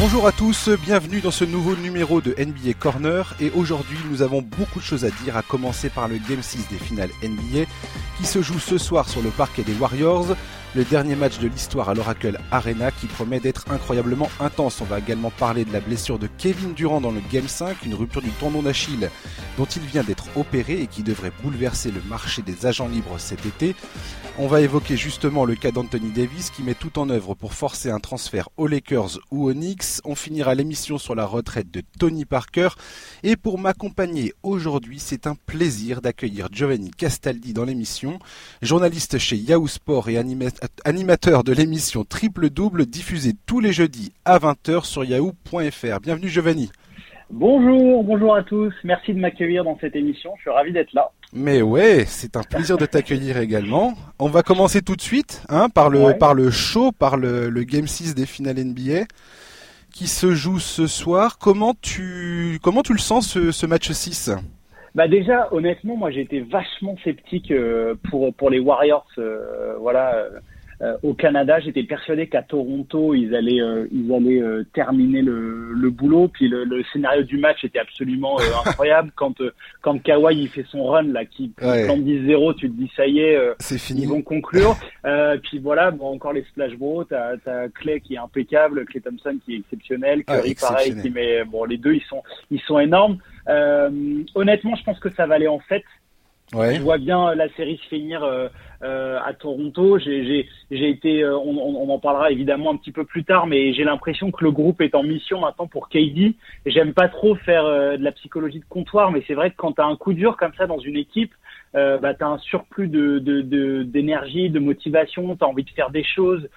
Bonjour à tous, bienvenue dans ce nouveau numéro de NBA Corner. Et aujourd'hui nous avons beaucoup de choses à dire à commencer par le Game 6 des finales NBA qui se joue ce soir sur le parquet des Warriors, le dernier match de l'histoire à l'Oracle Arena qui promet d'être incroyablement intense. On va également parler de la blessure de Kevin Durant dans le Game 5, une rupture du tendon d'Achille dont il vient d'être opéré et qui devrait bouleverser le marché des agents libres cet été. On va évoquer justement le cas d'Anthony Davis qui met tout en œuvre pour forcer un transfert aux Lakers ou aux Knicks. On finira l'émission sur la retraite de Tony Parker. Et pour m'accompagner aujourd'hui, c'est un plaisir d'accueillir Giovanni Castaldi dans l'émission, journaliste chez Yahoo Sport et animateur de l'émission Triple Double diffusée tous les jeudis à 20h sur yahoo.fr. Bienvenue Giovanni. Bonjour, bonjour à tous. Merci de m'accueillir dans cette émission. Je suis ravi d'être là. Mais ouais, c'est un plaisir de t'accueillir également. On va commencer tout de suite hein, par, le, par le show, par le, le Game 6 des finales NBA qui se joue ce soir. Comment tu, comment tu le sens ce, ce match 6 bah déjà, honnêtement, moi été vachement sceptique euh, pour pour les Warriors. Euh, voilà, euh, euh, au Canada, j'étais persuadé qu'à Toronto, ils allaient, euh, ils allaient euh, terminer le, le, boulot. Puis le, le, scénario du match était absolument incroyable. quand quand Kawhi il fait son run là, qui ouais. 10-0, tu te dis ça y est, c'est fini. Ils vont conclure. puis voilà, bon encore les splash bros. T'as as Clay qui est impeccable, Clay Thompson qui est exceptionnel, ah, Curry pareil qui met bon les deux ils sont ils sont énormes. honnêtement, je pense que ça va aller en fait. Ouais. Je vois bien la série se finir euh, euh, à Toronto. J'ai été, euh, on, on, en parlera évidemment un petit peu plus tard, mais j'ai l'impression que le groupe est en mission maintenant pour KD. J'aime pas trop faire euh, de la psychologie de comptoir, mais c'est vrai que quand tu as un coup dur comme ça dans une équipe, euh, bah, tu as un surplus d'énergie, de, de, de, motivation, tu as envie de faire des choses.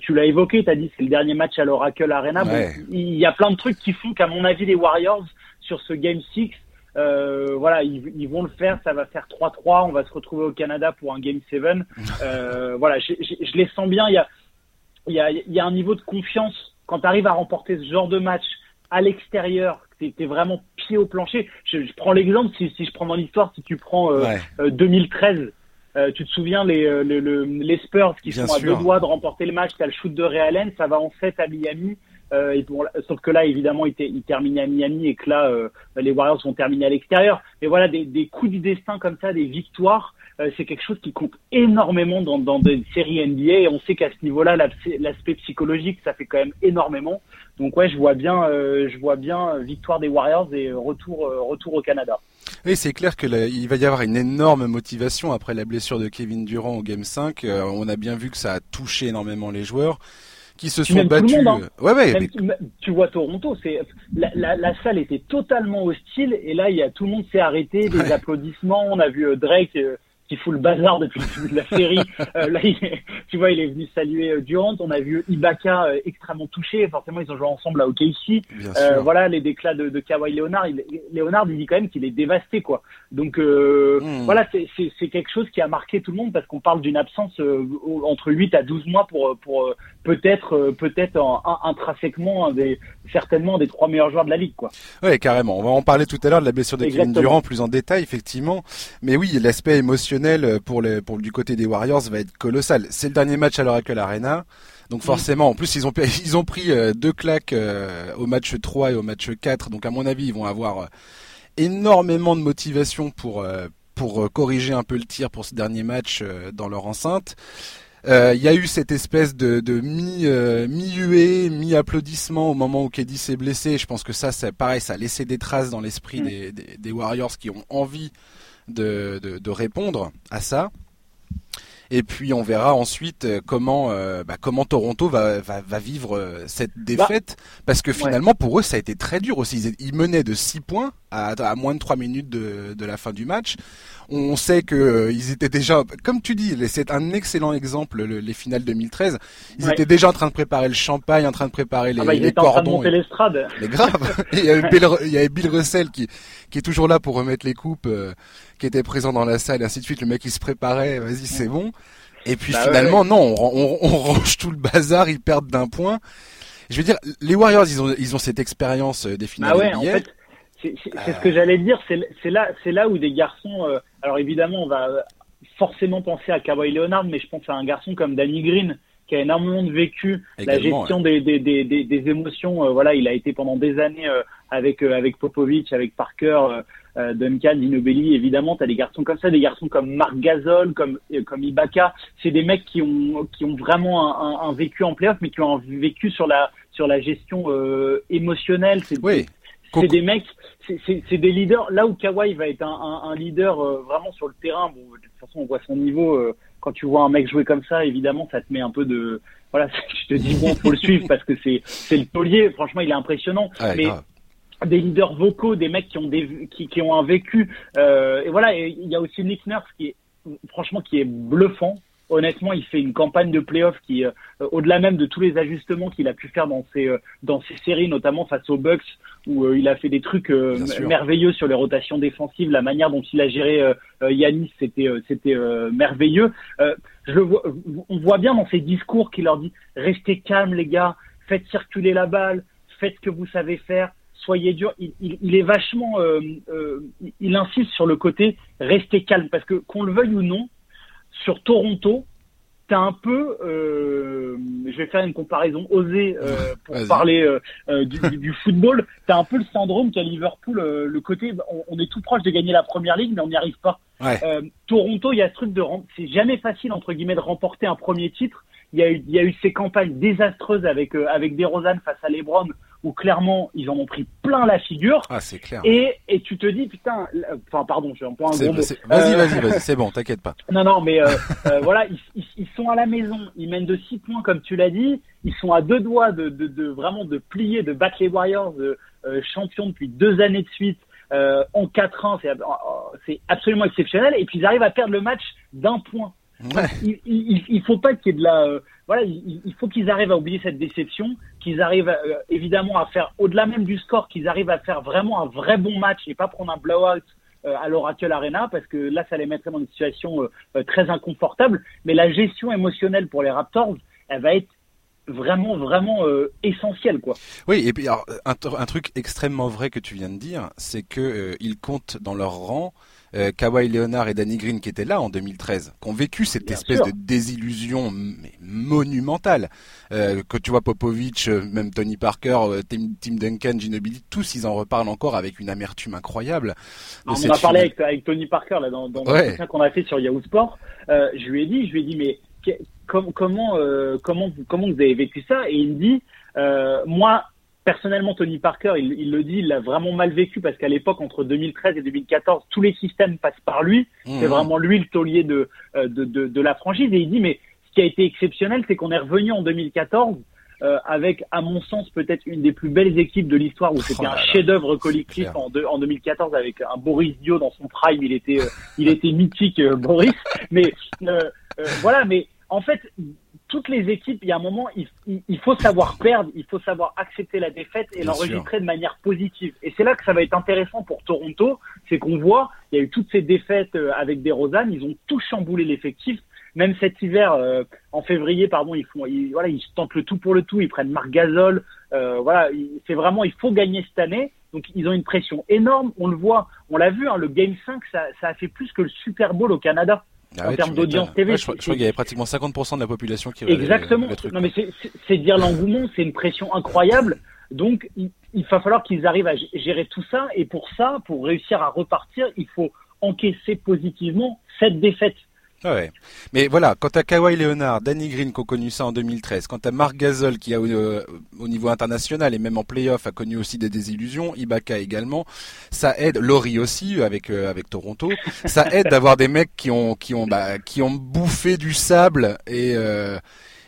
tu l'as évoqué, tu as dit c'est le dernier match à l'Oracle Arena. Ouais. Bon, il y a plein de trucs qui font qu'à mon avis, les Warriors, sur ce Game 6, euh, voilà, ils, ils, vont le faire, ça va faire 3-3, on va se retrouver au Canada pour un Game 7. Euh, voilà, je, je, je, les sens bien, il y a, il y, a, il y a un niveau de confiance quand tu arrives à remporter ce genre de match à l'extérieur, tu es, vraiment pied au plancher. Je, je prends l'exemple, si, si, je prends dans l'histoire, si tu prends euh, ouais. 2013, euh, tu te souviens les, les, les Spurs qui Bien sont sûr. à deux doigts de remporter le match, tu as le shoot de Ray Allen, ça va en fait à Miami. Euh, sauf que là, évidemment, il, il termine à Miami et que là, euh, les Warriors vont terminer à l'extérieur. Mais voilà, des, des, coups du destin comme ça, des victoires, euh, c'est quelque chose qui compte énormément dans, dans des séries NBA. Et on sait qu'à ce niveau-là, l'aspect psychologique, ça fait quand même énormément. Donc ouais, je vois bien, euh, je vois bien victoire des Warriors et retour, retour au Canada. Oui, c'est clair que là, il va y avoir une énorme motivation après la blessure de Kevin Durant au Game 5. Euh, on a bien vu que ça a touché énormément les joueurs qui se sont battus. Monde, hein. ouais, ouais, Même, mais... Tu vois Toronto, c'est la, la, la, salle était totalement hostile et là il y a tout le monde s'est arrêté, des ouais. applaudissements. On a vu Drake euh, qui fout le bazar depuis le début de la série. euh, là, il est, tu vois, il est venu saluer euh, Durant. On a vu Ibaka euh, extrêmement touché. Forcément, ils ont joué ensemble à OKC. Euh, voilà, les déclats de, de Kawhi Leonard. Il, Leonard, il dit quand même qu'il est dévasté, quoi. Donc mmh. voilà, c'est quelque chose qui a marqué tout le monde parce qu'on parle d'une absence entre 8 à 12 mois pour pour peut-être peut-être intrinsèquement un des certainement un des trois meilleurs joueurs de la ligue, quoi. Ouais, carrément. On va en parler tout à l'heure de la blessure de. Kevin Durant plus en détail, effectivement. Mais oui, l'aspect émotionnel pour les pour du côté des Warriors va être colossal. C'est le dernier match à l'Oracle Arena. Donc forcément, en plus ils ont ils ont pris deux claques au match 3 et au match 4. Donc à mon avis, ils vont avoir énormément de motivation pour pour corriger un peu le tir pour ce dernier match dans leur enceinte. Il euh, y a eu cette espèce de, de mi euh, mi huée, mi applaudissement au moment où KD s'est blessé. Je pense que ça, c'est pareil, ça a laissé des traces dans l'esprit des, des, des, Warriors qui ont envie de, de, de répondre à ça. Et puis on verra ensuite comment euh, bah, comment Toronto va, va, va vivre euh, cette défaite bah, parce que finalement ouais. pour eux ça a été très dur aussi. Ils, menaient de 6 points à, à, moins de 3 minutes de, de la fin du match. On sait que euh, ils étaient déjà, comme tu dis, c'est un excellent exemple le, les finales 2013. Ils ouais. étaient déjà en train de préparer le champagne, en train de préparer les, ah bah, les cordons. Et... l'estrade. Mais grave. il, y avait Bill, il y avait Bill Russell qui qui est toujours là pour remettre les coupes, euh, qui était présent dans la salle et ainsi de suite. Le mec il se préparait, vas-y c'est bon. Et puis bah finalement, ouais. non, on, on, on, range tout le bazar, ils perdent d'un point. Je veux dire, les Warriors, ils ont, ils ont cette expérience des finales bah ouais. En fait, c'est euh... ce que j'allais dire. C'est là, c'est là où des garçons. Euh, alors évidemment, on va forcément penser à Kawhi Leonard, mais je pense à un garçon comme Danny Green qui a énormément de vécu, la gestion des, des, des, des, émotions. Euh, voilà, il a été pendant des années euh, avec avec Popovic, avec Parker, Duncan, Dinobelli. Évidemment, tu as des garçons comme ça, des garçons comme Marc Gasol, comme comme Ibaka. C'est des mecs qui ont qui ont vraiment un, un, vécu en playoff, mais qui ont un vécu sur la sur la gestion émotionnelle. C'est oui. c'est des mecs, c'est des leaders. Là où Kawhi va être un, un, leader vraiment sur le terrain, bon, de toute façon, on voit son niveau quand tu vois un mec jouer comme ça, évidemment, ça te met un peu de, voilà, je te dis bon, faut le suivre parce que c'est, c'est le taulier. Franchement, il est impressionnant. mais des leaders vocaux, des mecs qui ont des, qui, qui ont un vécu. Euh, et voilà, il y a aussi Nick Nurse qui est, franchement, qui est bluffant honnêtement, il fait une campagne de playoff qui, euh, au-delà même de tous les ajustements qu'il a pu faire dans ses, euh, dans ses séries, notamment face aux Bucks, où euh, il a fait des trucs merveilleux sur les rotations défensives, la manière dont il a géré Yanis, c'était, c'était merveilleux. je le vois, on voit bien dans ses discours qu'il leur dit restez calmes les gars, faites circuler la balle, faites ce que vous savez faire soyez dur. Il, il, il est vachement, il insiste sur le côté restez calme parce que qu'on le veuille ou non, sur Toronto, t'as un peu, euh, je vais faire une comparaison osée euh, pour parler euh, euh du, du, football, t'as un peu le syndrome qu'à Liverpool, euh, le côté, on, on, est tout proche de gagner la première ligue, mais on n'y arrive pas. Euh, Toronto, il y a ce truc de, c'est jamais facile entre guillemets de remporter un premier titre. Il y a eu, il y a eu ces campagnes désastreuses avec avec des Rosanne face à LeBron où clairement ils en ont pris plein la figure. Ah, c'est clair. Et, et tu te dis, putain, enfin, pardon, j'ai un peu un gros mot. Vas-y, vas-y, vas-y, c'est bon, t'inquiète pas. Non, non, mais euh, euh, voilà, ils, ils, sont à la maison, ils mennent de 6 points, comme tu l'as dit, ils sont à deux doigts de, de, de vraiment de plier, de battre les Warriors, euh, champions depuis deux années de suite. Euh, en 4 ans, c'est absolument exceptionnel. Et puis ils arrivent à perdre le match d'un point. Ouais. Il, il, il, faut pas qu'il y ait de la, voilà, il, faut qu'ils arrivent à oublier cette déception, qu'ils arrivent euh, évidemment à faire, au-delà même du score, qu'ils arrivent à faire vraiment un vrai bon match et pas prendre un blowout euh, à l'Oracle Arena parce que là, ça les mettrait dans une situation euh, très inconfortable. Mais la gestion émotionnelle pour les Raptors, elle va être vraiment vraiment essentielle quoi. Oui et puis alors, un, un, truc extrêmement vrai que tu viens de dire, c'est que ils comptent dans leur rang euh, Kawhi Leonard et Danny Green qui étaient là en 2013, qui ont vécu cette espèce de désillusion monumentale. Euh, que tu vois Popovic, euh, même Tony Parker, euh, Tim, Duncan, Ginobili, tous ils en reparlent encore avec une amertume incroyable. on a parlé avec, avec, Tony Parker là dans, dans ouais. qu'on a fait sur Yahoo Sport. Euh, je lui ai dit, je lui ai dit mais comment comment comment vous avez vécu ça? Et il me dit moi personnellement, Tony Parker, il, le dit, il l'a vraiment mal vécu parce qu'à l'époque, entre 2013 et 2014, tous les systèmes passent par lui. Mmh. C'est vraiment lui le taulier de, euh, de, de, de, la franchise. Et il dit, mais ce qui a été exceptionnel, c'est qu'on est revenu en 2014 euh, avec, à mon sens, peut-être une des plus belles équipes de l'histoire où c'était oh un chef-d'œuvre collectif en, en 2014 avec un Boris Dio dans son prime. Il était, euh, il était mythique, euh, Boris. Mais voilà, mais en fait, toutes les équipes, il y a un moment, il, il, faut savoir perdre, il faut savoir accepter la défaite et l'enregistrer de manière positive. Et c'est là que ça va être intéressant pour Toronto, c'est qu'on voit, il y a eu toutes ces défaites euh, avec des Rosanne, ils ont tous chamboulé l'effectif. Même cet hiver, euh, en février, pardon, ils font, ils, voilà, ils tentent le tout pour le tout, ils prennent Marc Gasol. Euh, voilà, c'est vraiment, il faut gagner cette année. Donc ils ont une pression énorme. On le voit, on l'a vu, hein, le Game 5, ça, ça a fait plus que le Super Bowl au Canada. Ah en termes d'audience TV. je, crois, qu'il y avait pratiquement 50% de la population qui Exactement. Non mais c'est dire l'engouement, c'est une pression incroyable. Donc il, il va falloir qu'ils arrivent à gérer tout ça et pour ça, pour réussir à repartir, il faut encaisser positivement cette défaite. Ah ouais. Mais voilà, quand à Kawhi Leonard, Danny Green qui ont connu ça en 2013, quand à Marc Gasol qui a euh, au niveau international et même en playoff a connu aussi des désillusions, Ibaka également, ça aide, Laurie aussi avec euh, avec Toronto, ça aide d'avoir des mecs qui ont qui ont bah, qui ont bouffé du sable et euh,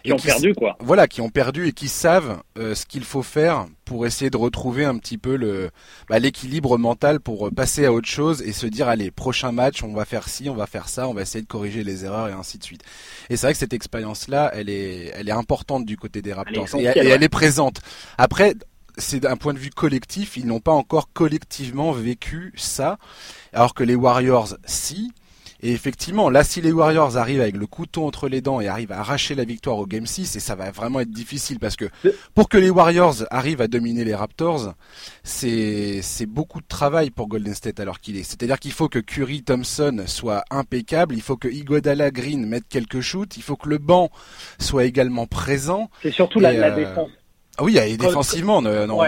qui ont perdu quoi. Voilà, qui ont perdu et qui savent euh, ce qu'il faut faire pour essayer de retrouver un petit peu le bah, l'équilibre mental pour euh, passer à autre chose et se dire allez prochain match on va faire ci, on va faire ça, on va essayer de corriger les erreurs et ainsi de suite. Et c'est vrai que cette expérience là, elle est elle est importante du côté des Raptors et, elle est présente. Après c'est d'un point de vue collectif, ils n'ont pas encore collectivement vécu ça, alors que les Warriors, si, Et effectivement, là, si les Warriors arrivent avec le couteau entre les dents et arrivent à arracher la victoire au Game 6, et ça va vraiment être difficile parce que pour que les Warriors arrivent à dominer les Raptors, c'est beaucoup de travail pour Golden State alors qu'il est. C'est-à-dire qu'il faut que Curry, Thompson soit impeccable, il faut que Igodala Green mette quelques shoots, il faut que le banc soit également présent. C'est surtout la, la, euh, défense. Ah oui, et défensivement, non,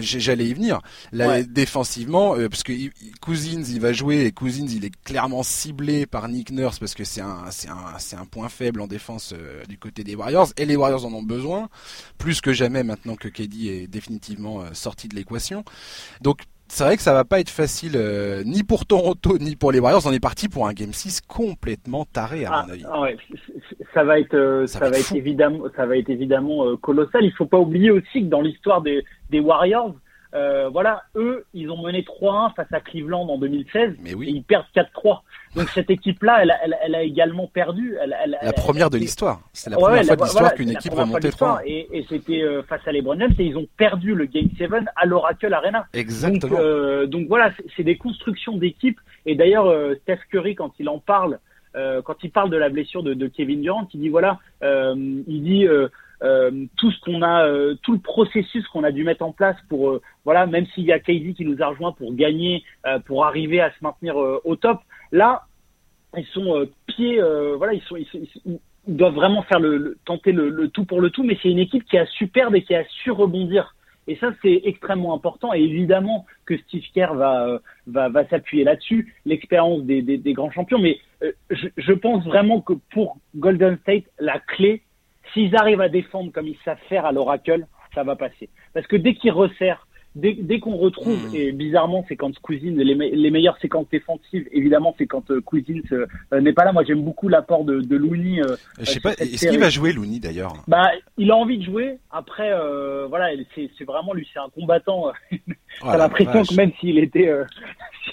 j'allais y venir. Là, défensivement, euh, parce que Cousins, il va jouer et Cousins, il est clairement ciblé par Nick Nurse parce que c'est un, c'est un, c'est un point faible en défense euh, du côté des Warriors et les Warriors en ont besoin plus que jamais maintenant que KD est définitivement euh, sorti de l'équation. Donc c'est vrai que ça va pas être facile euh, ni pour Toronto ni pour les Warriors. On est parti pour un game 6 complètement taré à mon ah, avis. Ah ouais, ça va être euh, ça, va, être, évidemment ça va être évidemment euh, colossal. Il faut pas oublier aussi que dans l'histoire des, des Warriors, euh, voilà, eux, ils ont mené 3-1 face à Cleveland en 2016 Mais oui. et ils perdent 4-3. Donc cette équipe-là, elle, elle, elle, a également perdu. Elle, la première de l'histoire. C'est la première fois de l'histoire qu'une équipe remontait 3 Et, et c'était euh, face à LeBron James et ils ont perdu le Game 7 à l'Oracle Arena. Exactement. Donc, euh, donc voilà, c'est des constructions d'équipe. Et d'ailleurs, euh, Steph Curry, quand il en parle, quand il parle de la blessure de, de Kevin Durant, il dit voilà, il dit euh, tout ce qu'on a, euh, tout le processus qu'on a dû mettre en place pour, euh, voilà, même s'il y a KD qui nous a rejoint pour gagner, pour arriver à se maintenir au top. Là, ils sont pieds, voilà, ils sont, ils, doivent vraiment faire le, tenter le, tout pour le tout, mais c'est une équipe qui a su perdre et qui a su rebondir. Et ça, c'est extrêmement important. Et évidemment que Steve Kerr va, va, va s'appuyer là-dessus, l'expérience des, des, des, grands champions. Mais je, je, pense vraiment que pour Golden State, la clé, S'ils arrivent à défendre comme ils savent faire à l'Oracle, ça va passer. Parce que dès qu'ils resserrent, dès, dès qu'on retrouve, hmm. et bizarrement, c'est quand Cousins, les, les meilleures séquences défensives, évidemment, c'est quand euh, Cousins euh, n'est pas là. Moi, j'aime beaucoup l'apport de, de Looney. Euh, Je sais pas, est-ce qu'il va jouer Looney d'ailleurs? Bah, il a envie de jouer. Après, euh, voilà, c'est vraiment lui, c'est un combattant. T'as l'impression que même s'il était.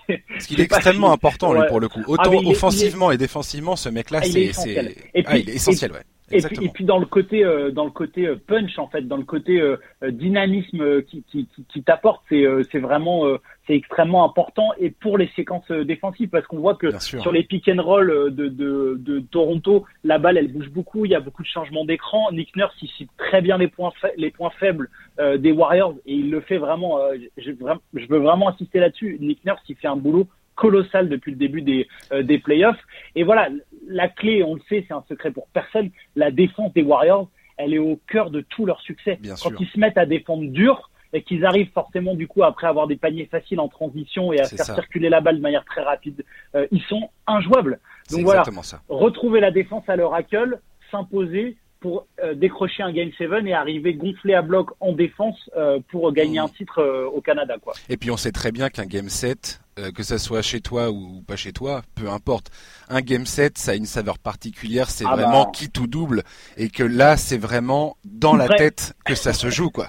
Parce qu'il est extrêmement important, lui, pour le coup. Ah, Autant offensivement et défensivement, ce mec-là, c'est essentiel. Ah, il est essentiel, ouais. Et puis, et puis, dans le côté euh, dans le côté euh, punch en fait, dans le côté euh, dynamisme qui qui, qui, qui t'apporte, c'est c'est vraiment c'est extrêmement important et pour les séquences défensives parce qu'on voit que sur les pick and roll de, de, de Toronto, la balle elle bouge beaucoup, il y a beaucoup de changements d'écran. Nick Nurse il cite très bien les points les points faibles des Warriors et il le fait vraiment. je, je veux vraiment insister là-dessus. Nick Nurse il fait un boulot colossal depuis le début des, euh, des playoffs. Et voilà, la clé, on le sait, c'est un secret pour personne, la défense des Warriors, elle est au cœur de tout leur succès. Quand ils se mettent à défendre dur, et qu'ils arrivent forcément du coup après avoir des paniers faciles en transition et à faire circuler la balle de manière très rapide, euh, ils sont injouables. Donc voilà, retrouver la défense à l'oracle, s'imposer, pour euh, décrocher un Game 7 et arriver gonflé à bloc en défense euh, pour gagner mmh. un titre euh, au Canada. Quoi. Et puis on sait très bien qu'un Game 7, que ça soit chez toi ou pas chez toi, peu importe, un Game 7, ça a une saveur particulière, c'est ah vraiment bah... qui tout double, et que là, c'est vraiment dans la tête que ça se joue. quoi.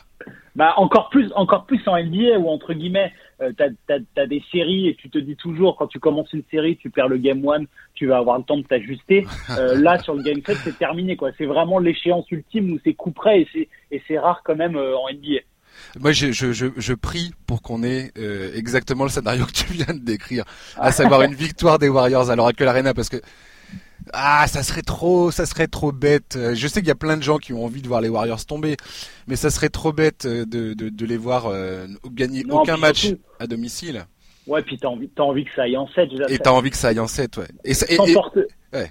Bah encore plus, encore plus en NBA où entre guillemets, euh, t'as as, des séries et tu te dis toujours quand tu commences une série, tu perds le game one, tu vas avoir le temps de t'ajuster. Euh, là sur le game 7, c'est terminé quoi. C'est vraiment l'échéance ultime où c'est coup près et c'est et c'est rare quand même euh, en NBA. Moi, je, je, je, je prie pour qu'on ait euh, exactement le scénario que tu viens de décrire, à savoir une victoire des Warriors à l'Oracle Arena, parce que ah, ça serait trop, ça serait trop bête. Je sais qu'il y a plein de gens qui ont envie de voir les Warriors tomber, mais ça serait trop bête de, de, de les voir euh, gagner aucun match à domicile. Ouais, puis t'as envie, as envie que ça aille en 7. Et t'as envie que ça aille en 7, ouais. Et, sans, porter, ouais.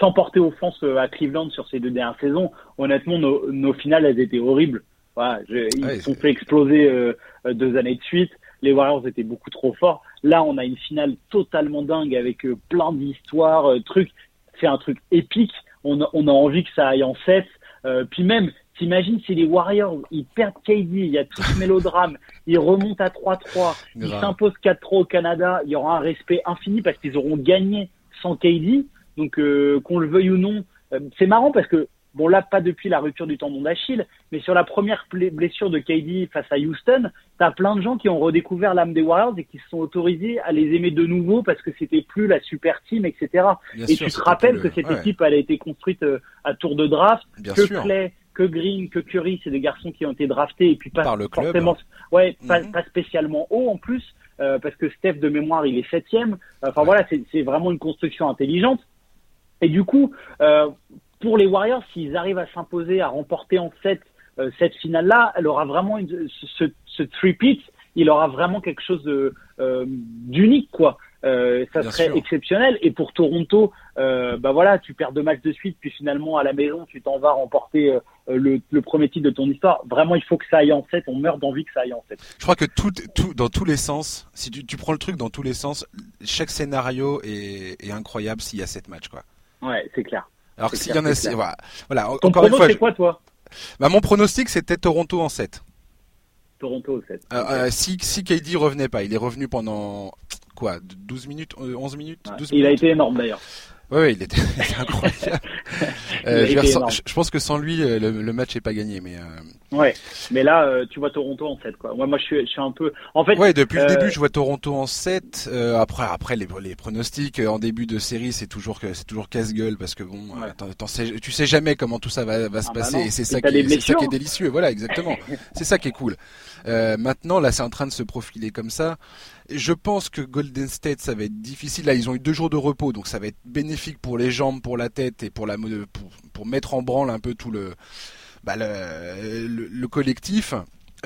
sans porter offense euh, à Cleveland sur ces deux dernières saisons, honnêtement, nos, nos finales, elles étaient horribles. Voilà, je, ils ouais, sont fait exploser euh, deux années de suite. Les Warriors étaient beaucoup trop forts. Là, on a une finale totalement dingue avec euh, plein d'histoires, euh, trucs c'est un truc épique. On a, on a envie que ça aille en 7. Euh, puis même, t'imagines si les Warriors, ils perdent KD, il y a tout ce mélodrame, ils remontent à 3-3, ils s'imposent 4-3 au Canada, il y aura un respect infini parce qu'ils auront gagné sans KD. Donc euh, qu'on le veuille ou non, euh, c'est marrant parce que Bon là, pas depuis la rupture du tendon d'Achille, mais sur la première blessure de KD face à Houston, t'as plein de gens qui ont redécouvert l'âme des Warriors et qui se sont autorisés à les aimer de nouveau parce que c'était plus la super team, etc. et tu te rappelles que cette équipe, elle a été construite euh, à tour de draft, que Clay, que Green, que Curry, c'est des garçons qui ont été draftés et puis pas Par le forcément, ouais, pas, mm-hmm. pas, spécialement haut en plus. parce que Steph de mémoire il est septième. Enfin voilà, c'est vraiment une construction intelligente. Et du coup, pour les Warriors, s'ils arrivent à s'imposer, à remporter en 7 cette finale-là, elle aura vraiment une, ce, ce three-peat, il aura vraiment quelque chose d'unique, quoi. Euh, ça serait exceptionnel. Et pour Toronto, euh, bah voilà, tu perds deux matchs de suite, puis finalement à la maison, tu t'en vas remporter euh, le, le, premier titre de ton histoire. Vraiment, il faut que ça aille en 7. On meurt d'envie que ça aille en 7. Je crois que tout, tout, dans tous les sens, si tu, tu prends le truc dans tous les sens, chaque scénario est, est incroyable s'il y a 7 matchs, quoi. Ouais, c'est clair. Alors s'il y en a, voilà. voilà. Ton encore fois, c'est quoi, toi? Bah, mon pronostic, c'était Toronto en 7. Toronto en 7. si, si KD revenait pas, il est revenu pendant quoi 12 minutes 11 minutes, 12 Il a été énorme d'ailleurs. Oui, il, était, incroyable. euh, je, pense que sans lui, euh, le, match n'est pas gagné. Mais euh... ouais, mais là, euh, tu vois Toronto en 7 quoi. Moi, moi, je suis, je suis un peu. En fait. Ouais, depuis le euh, début, je vois Toronto en 7 après, après les, les pronostics en début de série, c'est toujours c'est toujours casse-gueule parce que bon, sais, tu sais jamais comment tout ça va, va se ah bah passer et c'est ça, qui, ça qui est délicieux. Voilà, exactement. c'est ça qui est cool. maintenant, là, c'est en train de se profiler comme ça. Je pense que Golden State, ça va être difficile. Là, ils ont eu deux jours de repos, donc ça va être bénéfique pour les jambes, pour la tête et pour la pour, pour mettre en branle un peu tout le bah, le, le, collectif.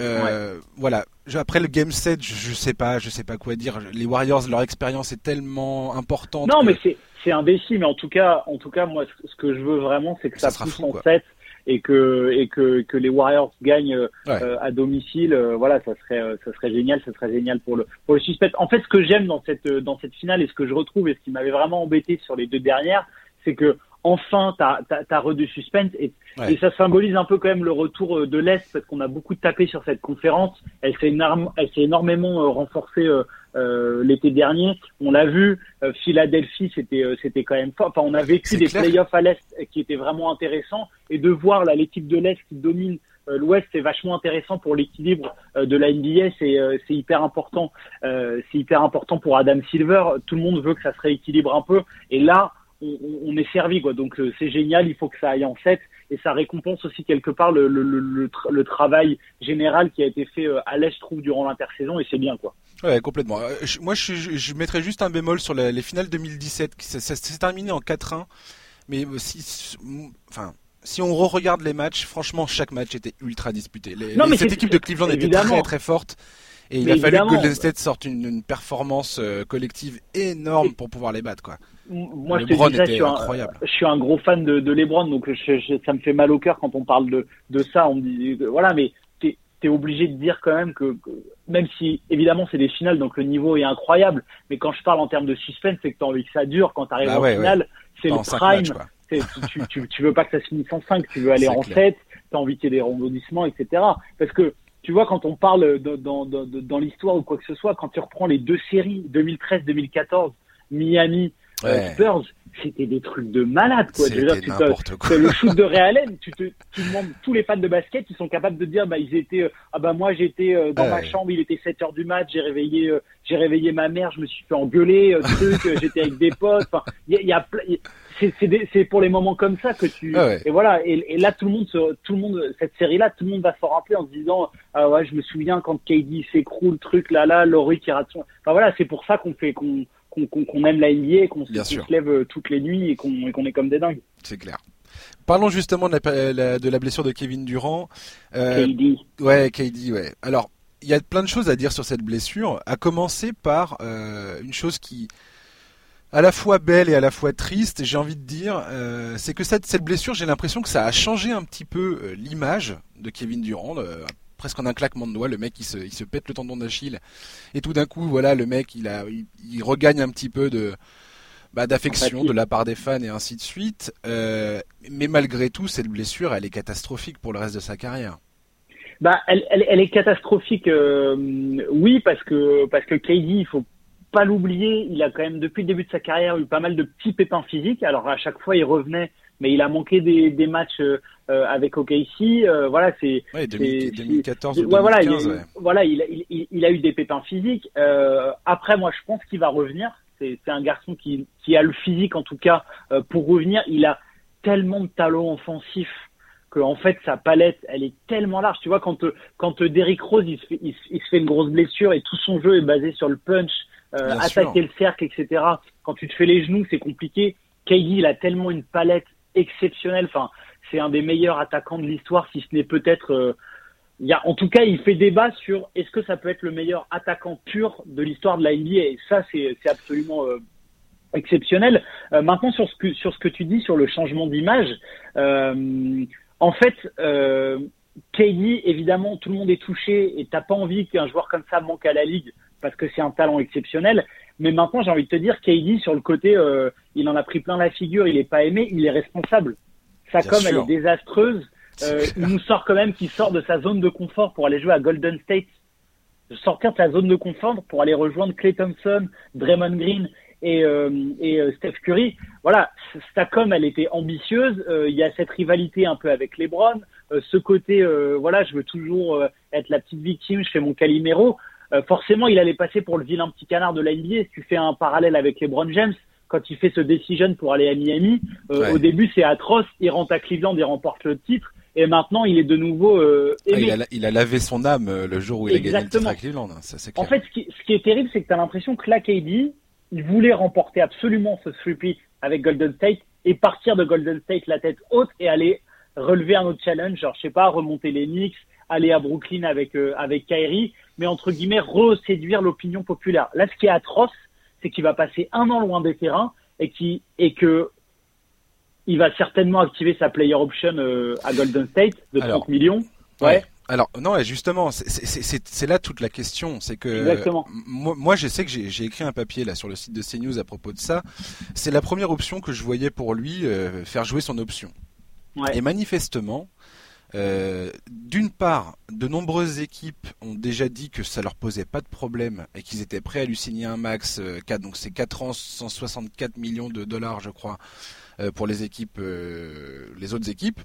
Euh, Voilà. Après le game set, je, je, sais pas, je sais pas quoi dire. Les Warriors, leur expérience est tellement importante. Non, mais c'est c'est indécis. Mais en tout cas, en tout cas, moi, ce que je veux vraiment, c'est que ça, ça pousse en 7 et que et que, que les Warriors gagnent euh, à domicile, euh, voilà, ça serait euh, ça serait génial, ça serait génial pour le pour le suspect. En fait, ce que j'aime dans cette dans cette finale et ce que je retrouve et ce qui m'avait vraiment embêté sur les deux dernières, c'est que enfin t'as as, re du suspense et, et, ça symbolise un peu quand même le retour de l'est parce qu'on a beaucoup tapé sur cette conférence. Elle s'est elle s'est énormément renforcée euh, l'été dernier. On l'a vu, euh, Philadelphie, c'était euh, c'était quand même fort. Enfin, on a vécu des playoffs à l'est qui étaient vraiment intéressants et de voir là l'équipe de l'est qui domine l'Ouest, c'est vachement intéressant pour l'équilibre de la NBA. C'est c'est hyper important. c'est hyper important pour Adam Silver. Tout le monde veut que ça se rééquilibre un peu. Et là, on, on est servi quoi. Donc c'est génial. Il faut que ça aille en 7 et ça récompense aussi quelque part le, le, le, le travail général qui a été fait à l'est, je trouve, durant l'intersaison. Et c'est bien quoi. Ouais, complètement. Euh, moi, je, je, mettrais juste un bémol sur les finales 2017. Ça, ça s'est terminé en 4-1. Mais si, enfin, si on re-regarde les matchs, franchement, chaque match était ultra disputé. cette équipe de Cleveland était très très forte. Et il a fallu que Golden State sorte une, performance euh, collective énorme pour pouvoir les battre, quoi. Moi, je, te je, suis un, je suis un gros fan de, de LeBron, donc ça me fait mal au cœur quand on parle de, de ça. On me dit, voilà, mais t'es obligé de dire quand même que, même si évidemment c'est des finales donc le niveau est incroyable, mais quand je parle en termes de suspense, c'est que t'as envie que ça dure. Quand t'arrives bah en finale, c'est le prime. tu, tu, tu, veux pas que ça se finisse en 5, tu veux aller en 7, t'as envie qu'il y ait des rebondissements, etc. Parce que tu vois, quand on parle de, dans, dans, dans l'histoire ou quoi que ce soit, quand tu reprends les deux séries 2013-2014, Miami, euh, Spurs, c'était des trucs de malade quoi. C'était n'importe quoi. Le shoot de Ray Allen, tu te, tu demandes tous les fans de basket, ils sont capables de dire bah ils étaient, euh, ah bah moi j'étais euh, dans ma chambre, il était 7 heures du mat, j'ai réveillé, euh, j'ai réveillé ma mère, je me suis fait engueuler, truc, j'étais avec des potes. Enfin, il y a, y a c'est pour les moments comme ça que tu et voilà et, et, là tout le monde se, tout le monde cette série là tout le monde va s'en rappeler en se disant ah ouais je me souviens quand KD s'écroule truc là là Laurie qui rate son enfin voilà c'est pour ça qu'on fait qu'on qu'on aime la NBA, qu'on se, lève euh, toutes les nuits et qu'on est comme des dingues. C'est clair. Parlons justement de la, de la, blessure de Kevin Durant. Euh, KD. Ouais, KD, ouais. Alors, il y a plein de choses à dire sur cette blessure, à commencer par euh, une chose qui à la fois belle et à la fois triste, j'ai envie de dire, euh, c'est que cette, cette blessure, j'ai l'impression que ça a changé un petit peu l'image de Kevin Durant, presque en un claquement de doigts, le mec il se, il se pète le tendon d'Achille et tout d'un coup voilà le mec il a il, regagne un petit peu de bah, d'affection de la part des fans et ainsi de suite. Euh, mais malgré tout cette blessure elle est catastrophique pour le reste de sa carrière. Bah elle, elle, est catastrophique euh, oui parce que parce que KD il faut pas l'oublier, il a quand même depuis le début de sa carrière eu pas mal de petits pépins physiques. Alors à chaque fois il revenait mais il a manqué des, des matchs euh, avec OKC. Euh, voilà, c'est ouais, 2014 ouais, voilà, il, voilà, il, il, il, a eu des pépins physiques. Euh, après, moi, je pense qu'il va revenir. C'est un garçon qui, qui a le physique, en tout cas, pour revenir. Il a tellement de talent offensif que en fait sa palette elle est tellement large. Tu vois quand quand Derrick Rose il se, fait, il, se fait une grosse blessure et tout son jeu est basé sur le punch, euh, attaquer le cercle, etc. Quand tu te fais les genoux c'est compliqué. KD il a tellement une palette exceptionnelle. Enfin c'est un des meilleurs attaquants de l'histoire si ce n'est peut-être euh, y a, en tout cas, il fait débat sur est-ce que ça peut être le meilleur attaquant pur de l'histoire de la NBA. Et ça, c'est absolument euh, exceptionnel. Euh, maintenant, sur ce, que, sur ce que tu dis sur le changement d'image, euh, en fait, euh, évidemment, tout le monde est touché et t'as pas envie qu'un joueur comme ça manque à la ligue parce que c'est un talent exceptionnel. Mais maintenant, j'ai envie de te dire, KD, sur le côté, euh, il en a pris plein la figure, il est pas aimé, il est responsable. Sa com, elle est désastreuse. Euh, il nous sort quand même qu'il sort de sa zone de confort pour aller jouer à Golden State. Sortir de sa zone de confort pour aller rejoindre Clay Thompson, Draymond Green et, euh, et Steph Curry. Voilà, Stacom, elle était ambitieuse. Il y a cette rivalité un peu avec LeBron. ce côté, voilà, je veux toujours être la petite victime. Je fais mon Calimero. Forcément, il allait passer pour le vilain petit canard de la NBA. Si tu fais un parallèle avec LeBron James, quand il fait ce decision pour aller à Miami, au début c'est atroce. Il rentre à Cleveland et remporte le titre et maintenant il est de nouveau euh, ah, il, a, il, a, lavé son âme euh, le jour où il a gagné le titre à Cleveland. Hein, en fait, ce qui, ce qui, est terrible, c'est que tu as l'impression que là, KD, il voulait remporter absolument ce three avec Golden State et partir de Golden State la tête haute et aller relever un autre challenge, genre je sais pas, remonter les Knicks, aller à Brooklyn avec euh, avec Kyrie, mais entre guillemets reséduire l'opinion populaire. Là, ce qui est atroce, c'est qu'il va passer un an loin des terrains et qui et que il va certainement activer sa player option euh, à Golden State de 30 millions. Ouais. Alors non, justement, c'est là toute la question, c'est que moi, moi, je sais que j'ai écrit un papier là sur le site de CNews à propos de ça. C'est la première option que je voyais pour lui euh, faire jouer son option. Ouais. Et manifestement, euh, d'une part, de nombreuses équipes ont déjà dit que ça leur posait pas de problème et qu'ils étaient prêts à lui signer un max, euh, 4, donc c'est 4 ans, 164 millions de dollars, je crois, euh, pour les équipes, euh, les autres équipes.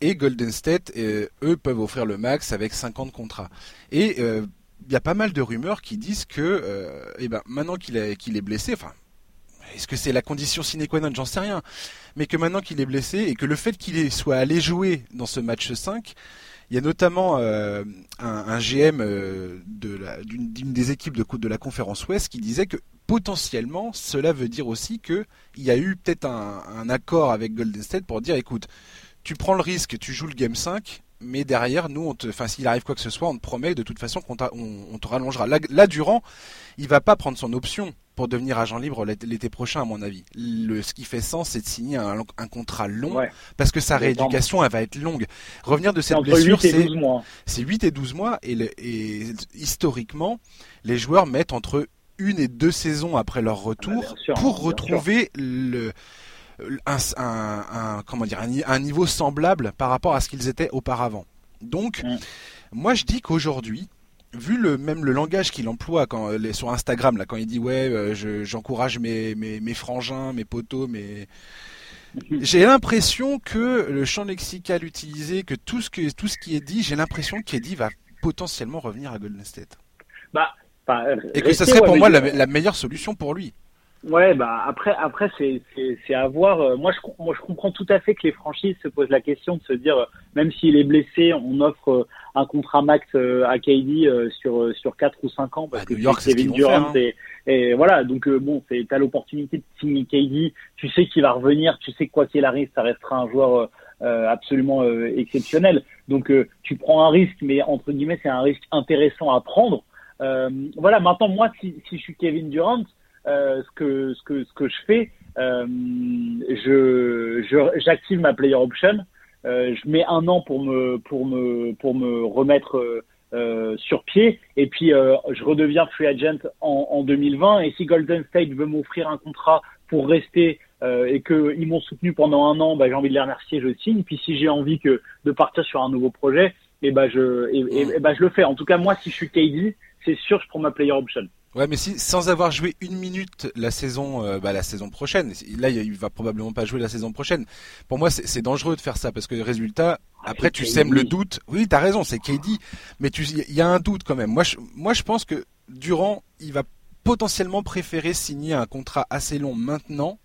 Et Golden State, euh, eux, peuvent offrir le max avec 50 contrats. Et il y a pas mal de rumeurs qui disent que, eh ben, maintenant qu'il est blessé, enfin, est-ce que c'est la condition sine qua non? J'en sais rien. Mais que maintenant qu'il est blessé et que le fait qu'il soit allé jouer dans ce match 5, il y a notamment un, un, GM d'une des équipes de, de la conférence Ouest qui disait que potentiellement, cela veut dire aussi que il y a eu peut-être un, accord avec Golden State pour dire, écoute, tu prends le risque, tu joues le game 5, mais derrière, nous, s'il arrive quoi que ce soit, on te promet de toute façon qu'on on, te rallongera. Là, Durant, il va pas prendre son option pour devenir agent libre l'été prochain, à mon avis. Le, ce qui fait sens, c'est de signer un, contrat long, parce que sa rééducation, elle va être longue. Revenir de cette blessure, c'est c'est 8 et 12 mois, et, et historiquement, les joueurs mettent entre une et deux saisons après leur retour ah bah, pour retrouver le un, un, comment dire un, niveau semblable par rapport à ce qu'ils étaient auparavant. Donc, mm. moi je dis qu'aujourd'hui, vu le même le langage qu'il emploie quand sur Instagram là quand il dit ouais euh, j'encourage mes, mes, mes frangins, mes potos, mes j'ai l'impression que le champ lexical utilisé, que tout ce que tout ce qui est dit, j'ai l'impression qu'Eddie va potentiellement revenir à Golden State. Bah et que ce serait pour moi la, meilleure solution pour lui. Ouais, bah après, après c'est c'est à voir. Euh, moi, je moi, je comprends tout à fait que les franchises se posent la question de se dire, euh, même s'il est blessé, on offre euh, un contrat max à KD sur sur quatre ou cinq ans parce bah, que York, Kevin Durant hein. et, voilà. Donc bon, c'est t'as l'opportunité de signer KD. Tu sais qu'il va revenir. Tu sais que quoi qu'il arrive, ça restera un joueur absolument exceptionnel. Donc tu prends un risque, mais entre guillemets, c'est un risque intéressant à prendre. Euh, voilà, maintenant moi, si, si je suis Kevin Durant, euh, ce que ce que ce que je fais, euh, je j'active ma player option. Euh, je mets un an pour me pour me pour me remettre euh, sur pied et puis je redeviens free agent en, en 2020 et si Golden State veut m'offrir un contrat pour rester euh, et qu'ils m'ont soutenu pendant un an, bah, j'ai envie de les remercier, je signe. Puis si j'ai envie que de partir sur un nouveau projet, et eh bah je et, et, bah, je le fais. En tout cas moi si je suis KD, c'est sûr, je prends ma player option. Ouais, mais si sans avoir joué une minute la saison, euh, bah, la saison prochaine, là il va probablement pas jouer la saison prochaine. Pour moi, c'est dangereux de faire ça parce que le résultat, après tu sèmes le doute. Oui, t'as raison, c'est KD, mais il y a un doute quand même. Moi, je, moi, je pense que Durant, il va potentiellement préférer signer un contrat assez long maintenant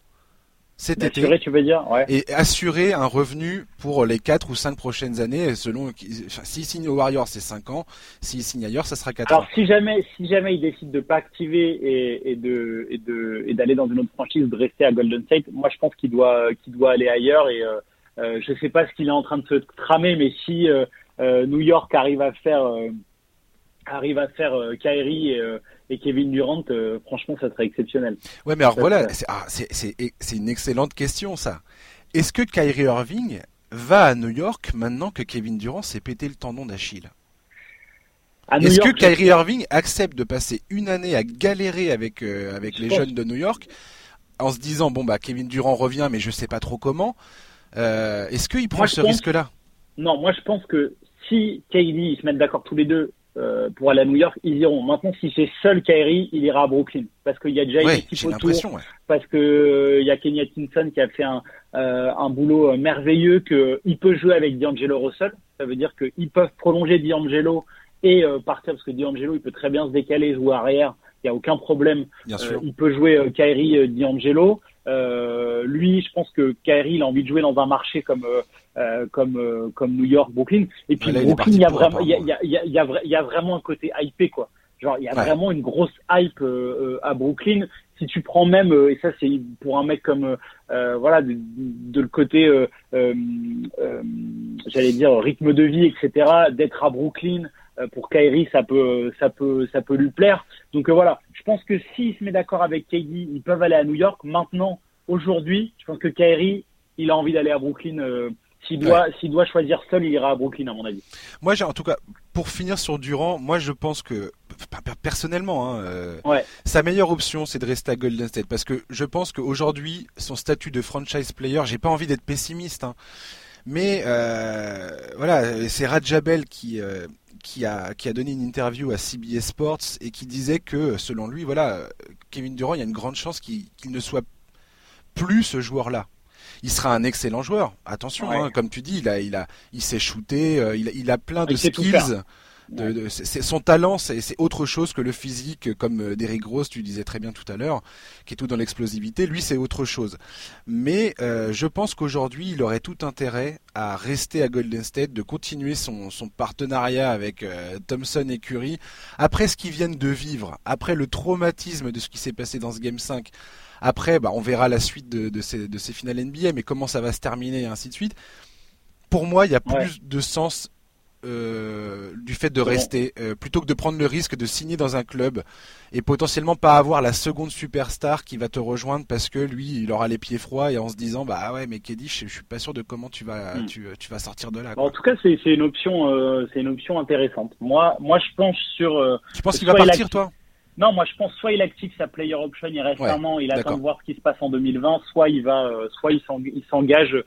cet été. tu veux dire, ouais. Et assurer un revenu pour les 4 ou 5 prochaines années, selon, enfin, s'il signe aux Warriors, c'est 5 ans. S'il signe ailleurs, ça sera 4 ans. Alors, si jamais, si jamais il décide de pas activer et, et de, et de, et d'aller dans une autre franchise, de rester à Golden State, moi, je pense qu'il doit, qu'il doit aller ailleurs et, euh, euh je sais pas ce qu'il est en train de se tramer, mais si, euh, euh New York arrive à faire, euh, arrive à faire Kyrie et, et Kevin Durant, euh, franchement, ça serait exceptionnel. Ouais, mais alors voilà, ah, c'est une excellente question ça. Est-ce que Kyrie Irving va à New York maintenant que Kevin Durant s'est pété le tendon d'Achille? Est-ce que Kyrie Irving accepte de passer une année à galérer avec euh, les jeunes de New York en se disant bon bah Kevin Durant revient mais je sais pas trop comment euh, Est-ce qu'il prend ce risque-là? Non, moi je pense que si KD se mettent d'accord tous les deux euh, pour aller à New York, ils iront. Maintenant, si c'est seul Kyrie, il ira à Brooklyn parce qu'il y a déjà une équipe autour, parce que euh, il y a Kenny Atkinson qui a fait un, euh, un boulot merveilleux, qu'il peut jouer avec D'Angelo Russell. Ça veut dire qu'ils peuvent prolonger D'Angelo et partir parce que D'Angelo il peut très bien se décaler, jouer arrière. Il n'y a aucun problème. Bien sûr. il peut jouer Kyrie, D'Angelo. Euh, lui, je pense que Kyrie, il a envie de jouer dans un marché comme euh, euh comme euh, comme New York, Brooklyn. Et puis Brooklyn, il y a vraiment il y a, y, a, y, a, y a vraiment un côté hypé quoi. Genre il y a vraiment une grosse hype à Brooklyn. Si tu prends même et ça c'est pour un mec comme voilà de, de, le côté j'allais dire rythme de vie etc. D'être à Brooklyn pour Kyrie ça peut ça peut ça peut lui plaire. Donc voilà, pense que s'il se met d'accord avec KD, ils peuvent aller à New York. Maintenant, aujourd'hui, je pense que Kyrie, il a envie d'aller à Brooklyn. Euh, s'il doit, s'il doit choisir seul, il ira à Brooklyn, à mon avis. Moi, en tout cas, pour finir sur Durant, moi, je pense que, personnellement, hein, euh, sa meilleure option, c'est de rester à Golden State, parce que je pense qu'aujourd'hui, son statut de franchise player, j'ai pas envie d'être pessimiste, hein, mais euh, voilà, c'est Rajabel qui qui a, qui a donné une interview à CBS Sports et qui disait que, selon lui, voilà, Kevin Durant, il y a une grande chance qu'il ne soit plus ce joueur-là. Il sera un excellent joueur. Attention, hein, comme tu dis, il a, il a, il s'est shooté, euh, il, a, il a plein de skills de, son talent, c'est autre chose que le physique, comme euh, Derrick Rose, tu disais très bien tout à l'heure, qui est tout dans l'explosivité. Lui, c'est autre chose. Mais euh, je pense qu'aujourd'hui, il aurait tout intérêt à rester à Golden State, de continuer son, son partenariat avec euh, Thompson et Curry. Après ce qu'ils viennent de vivre, après le traumatisme de ce qui s'est passé dans ce Game 5, après, bah, on verra la suite de, de, ces, de ces finales NBA, mais comment ça va se terminer et ainsi de suite. Pour moi, il y a plus de sens euh, du fait de rester euh, plutôt que de prendre le risque de signer dans un club et potentiellement pas avoir la seconde superstar qui va te rejoindre parce que lui il aura les pieds froids et en se disant bah ouais mais Keddy je, suis pas sûr de comment tu vas hmm. tu, tu, vas sortir de là en tout cas c'est une option euh, c'est une option intéressante moi moi je pense sur tu penses qu'il va partir toi? Non, moi je pense soit il active sa player option, il reste un an, il attend de voir ce qui se passe en 2020, soit il va, soit il s'engage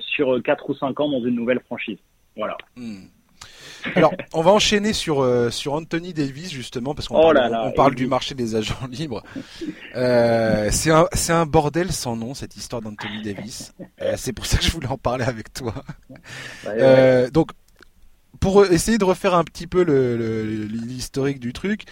sur 4 ou 5 ans dans une nouvelle franchise. Voilà. Hmm. Alors, on va enchaîner sur euh, sur Anthony Davis justement parce qu'on oh parle, on parle du marché des agents libres. Euh, c'est un un bordel sans nom cette histoire d'Anthony Davis. Euh, c'est pour ça que je voulais en parler avec toi. Donc pour essayer de refaire un petit peu l'historique du truc,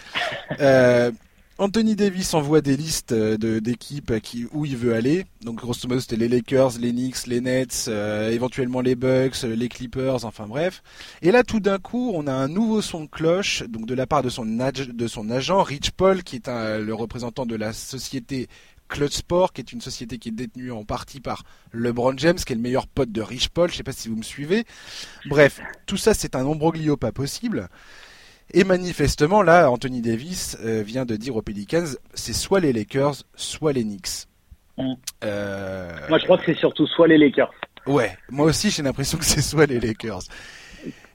Anthony Davis envoie des listes euh, d'équipes qui où il veut aller. Donc grosso modo c'était les Lakers, les Knicks, les Nets, euh, éventuellement les Bucks, euh, les Clippers, enfin bref. Et là tout d'un coup on a un nouveau son de cloche donc de la part de son, de son agent Rich Paul qui est le représentant de la société Clutch Sport qui est une société qui est détenue en partie par LeBron James qui est le meilleur pote de Rich Paul. Je sais pas si vous me suivez. Bref tout ça c'est un ombroglio pas possible. Et manifestement, là, Anthony Davis euh, vient de dire aux Pelicans, c'est soit les Lakers, soit les Knicks. Mm. Euh... Moi, je crois que c'est surtout soit les Lakers. Ouais, moi aussi, j'ai l'impression que c'est soit les Lakers.